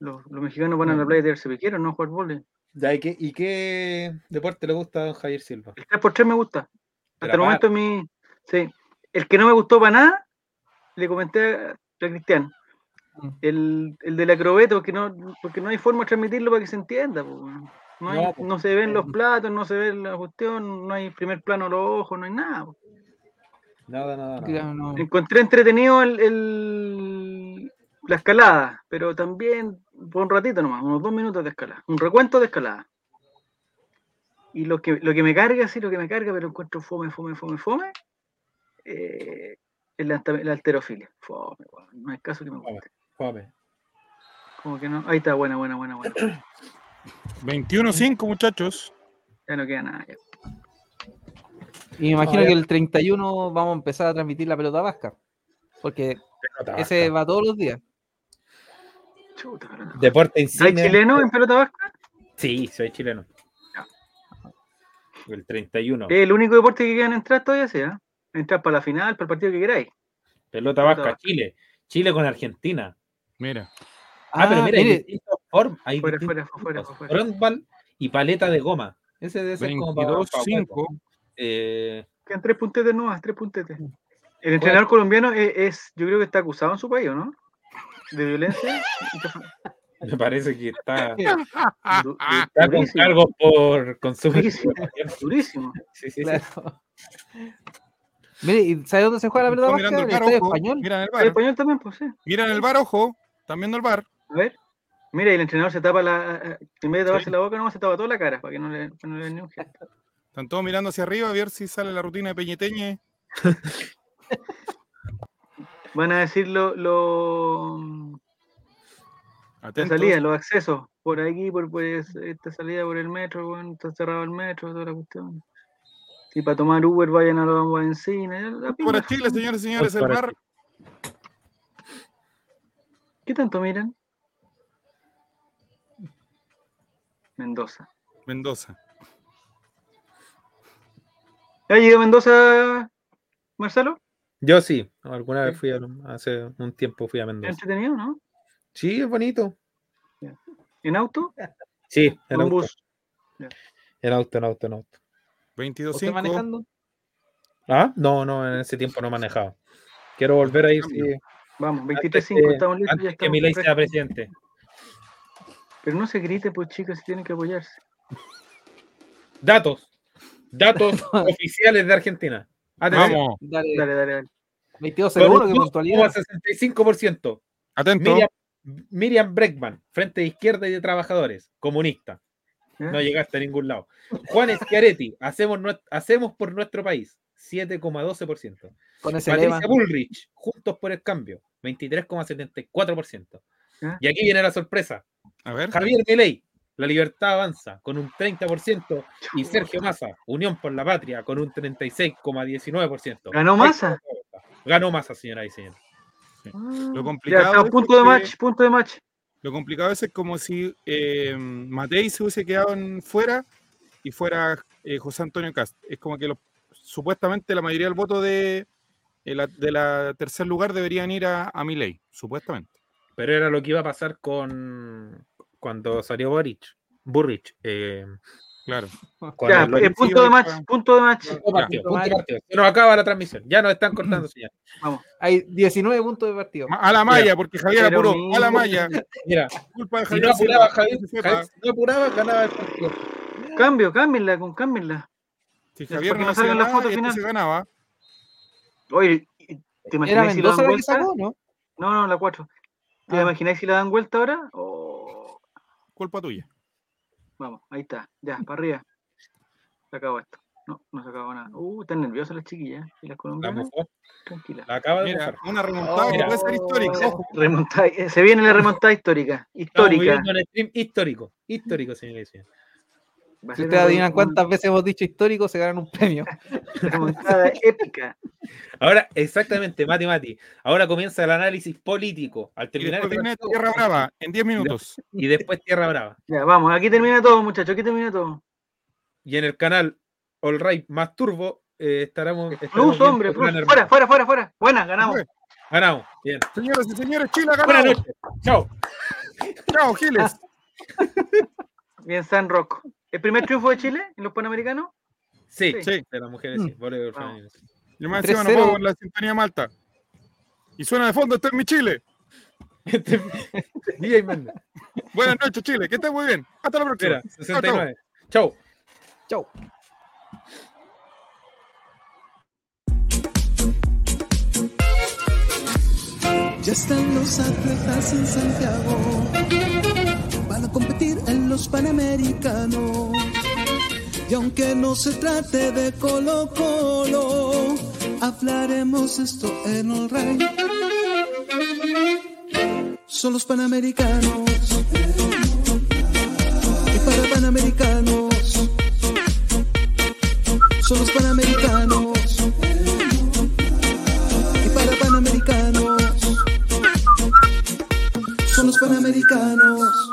Los, los mexicanos van a la playa a tirarse piqueros, no a jugar vole. Ya, ¿y, qué, ¿Y qué deporte le gusta a don Javier Silva? El 3x3 me gusta. De Hasta el momento mi. Sí. El que no me gustó para nada, le comenté a, Cristian. Mm. El, el del acrobeto, porque no, porque no hay forma de transmitirlo para que se entienda. po. No, hay- No, se ven los platos, no se ve la cuestión, no hay primer plano de los ojos, no hay nada. po. Nada, nada, Ya, nada. no. Encontré entretenido el, el- la escalada, pero también por un ratito nomás, unos dos minutos de escalada, un recuento de escalada. Y lo que, lo que me carga, sí, lo que me carga, pero encuentro fome, fome, fome, fome, eh, la, la alterofilia. Fome, no hay caso que me guste. Fome. Como que no. Ahí está, buena, buena, buena, buena. 21-5, muchachos. Ya no queda nada. ya. Y me imagino que el 31 vamos a empezar a transmitir la pelota vasca. Porque Pelota ese vasca. va todos los días. Chuta. Deporte ¿Hay insignia. chileno en pelota vasca? Sí, soy chileno. El 31. Es el único deporte que quedan entrar todavía, sí, ¿eh? Entrar para la final, para el partido que queráis. Pelota vasca. Chile. Chile con Argentina. Mira. Ah, pero Ah, mira, hay mire, distintas formas. Hay Fuera, distintos fuera, fuera, fuera. Frontball y paleta de goma. Ese debe ser como para- para hueco. 22-5. Eh, Quedan tres puntetes nuevas, tres puntetes. El entrenador colombiano es, es- yo creo que está acusado en su país, ¿o ¿no? De violencia. me parece que está, Du- está con cargos por consumo. Durísimo. durísimo. Sí, sí, sí. Mire, ¿y sabe dónde se juega la pelota mirando En el bar, ojo. español. Mira en el El bar. español también, pues sí. Mira en el bar, ojo. Están viendo el bar. A ver. Mira, y el entrenador se tapa la. En vez de taparse la boca, no, se tapa toda la cara para que no le, no le den ni un gesto. Están todos mirando hacia arriba a ver si sale la rutina de Peñeteñe. Van a decir lo, lo- la salida, los accesos. Por aquí, por pues, esta salida por el metro, bueno, está cerrado el metro, toda la cuestión. Si para tomar Uber vayan a la Bamba Encina. ya la Para. Chile, señores y señores, el Para bar. ¿Qué tanto miran? Mendoza. Mendoza. ¿Ha llegado Mendoza, Marcelo? Yo sí, alguna vez fui a, hace un tiempo fui a ¿Es Mendoza. entretenido, no? Sí, es bonito. ¿En auto? Sí, ¿O en en auto, bus? en auto, en auto, en auto. ¿Usted 22-5. manejando? Ah, no, no, en ese tiempo no manejaba. Quiero volver a ir sí, Vamos, antes 23.5, que, estamos listos, ya antes que estamos Milei sea presidente. Pero no se grite, pues chicos, si tienen que apoyarse. Datos. Datos oficiales de Argentina. Atención. Vamos. Dale, Dale, dale, dale. 22-01, que puntualidad. 65%. Atento. Miriam, Miriam Breckman, Frente de Izquierda y de Trabajadores, comunista. ¿Ya? No llegaste a ningún lado. Juan Schiaretti, hacemos, hacemos por nuestro país, 7,12%. Con ese lema. Patricia Bullrich, Juntos por el Cambio, 23,74%. ¿Ya? Y aquí viene la sorpresa. A ver. Javier Milei, La Libertad Avanza, con un 30%, y Sergio Massa, Unión por la Patria, con un 36,19%. ¿Ganó Massa? Ganó Massa, señora y señores. Lo Ya, complicado, está, es punto de match, punto de match. Lo complicado es como si eh, Matei se hubiese quedado en fuera y fuera eh, José Antonio Cast. Es como que los- supuestamente la mayoría del voto de, eh, la, de la tercer lugar deberían ir a, a Milei, supuestamente. Pero era lo que iba a pasar con cuando salió Boric. Burrich. Claro. con Ya, el- eh, punto de match, punto de match. Punto de partido, punto de partido. Se nos acaba la transmisión. Ya nos están cortando señal. Vamos. Hay 19 puntos de partido. A la malla, porque Javier Pero apuró. A la maya. Mira, Culpa de si Javier. no apuraba Javier. Javier, si no apuraba, ganaba el partido. Cambio, cámbienla, con cámbienla. Si Javier no no hacía salgan las nada, fotos y este final. se ganaba. Oye, ¿te ¿Era imagináis si la Mendoza dan la vuelta? sacó, no? No, no, la 4. ¿Te Ah. imagináis si la dan vuelta ahora? Oh, Culpa tuya. Vamos, ahí está. Ya, para arriba. Se acabó esto. No, no se acabó nada. Uh, están nerviosas las chiquillas. ¿Y las La colombianas? Tranquila. la acaba de Mira, una remontada que Mira. puede ser histórica. Remontada- eh, se viene la remontada histórica. Estamos Histórica. viviendo un stream histórico. Histórico, señores y señores. Si ustedes adivinan cuántas veces hemos dicho histórico, se ganan un premio. una épica. Ahora, exactamente, Mati Mati. Ahora comienza el análisis político. Al Y terminar después este viene partido, Tierra Brava en 10 minutos. y después Tierra Brava. Ya, vamos, aquí termina todo, muchachos. Aquí termina todo. Y en el canal All Right más Turbo eh, estaremos. estaremos Plus, viendo hombre, plus. Gran Hermano. Fuera, fuera, fuera, fuera. Buena, ganamos. Ganamos. Bien. Señoras y señores, Chile ha Buenas noches. Chao. Chao, Giles. Bien, San Rocco. ¿El primer triunfo de Chile en los Panamericanos? Sí, Sí. sí, de las mujeres, sí. Mm. voleibol Vamos. femenino, sí. Yo más encima no 3-0. puedo con la sintonía malta. Y suena de fondo, este es mi Chile. DJ Méndez. Buenas noches, Chile. Que estés muy bien. Hasta la próxima. Mira, 69. Chau. Chau. Ya están los atletas en Santiago. Van a competir en los Panamericanos. Y aunque no se trate de Colo Colo, hablaremos esto en All Right. Son los Panamericanos. Y para Panamericanos. Son los Panamericanos. Y para Panamericanos. Son los Panamericanos.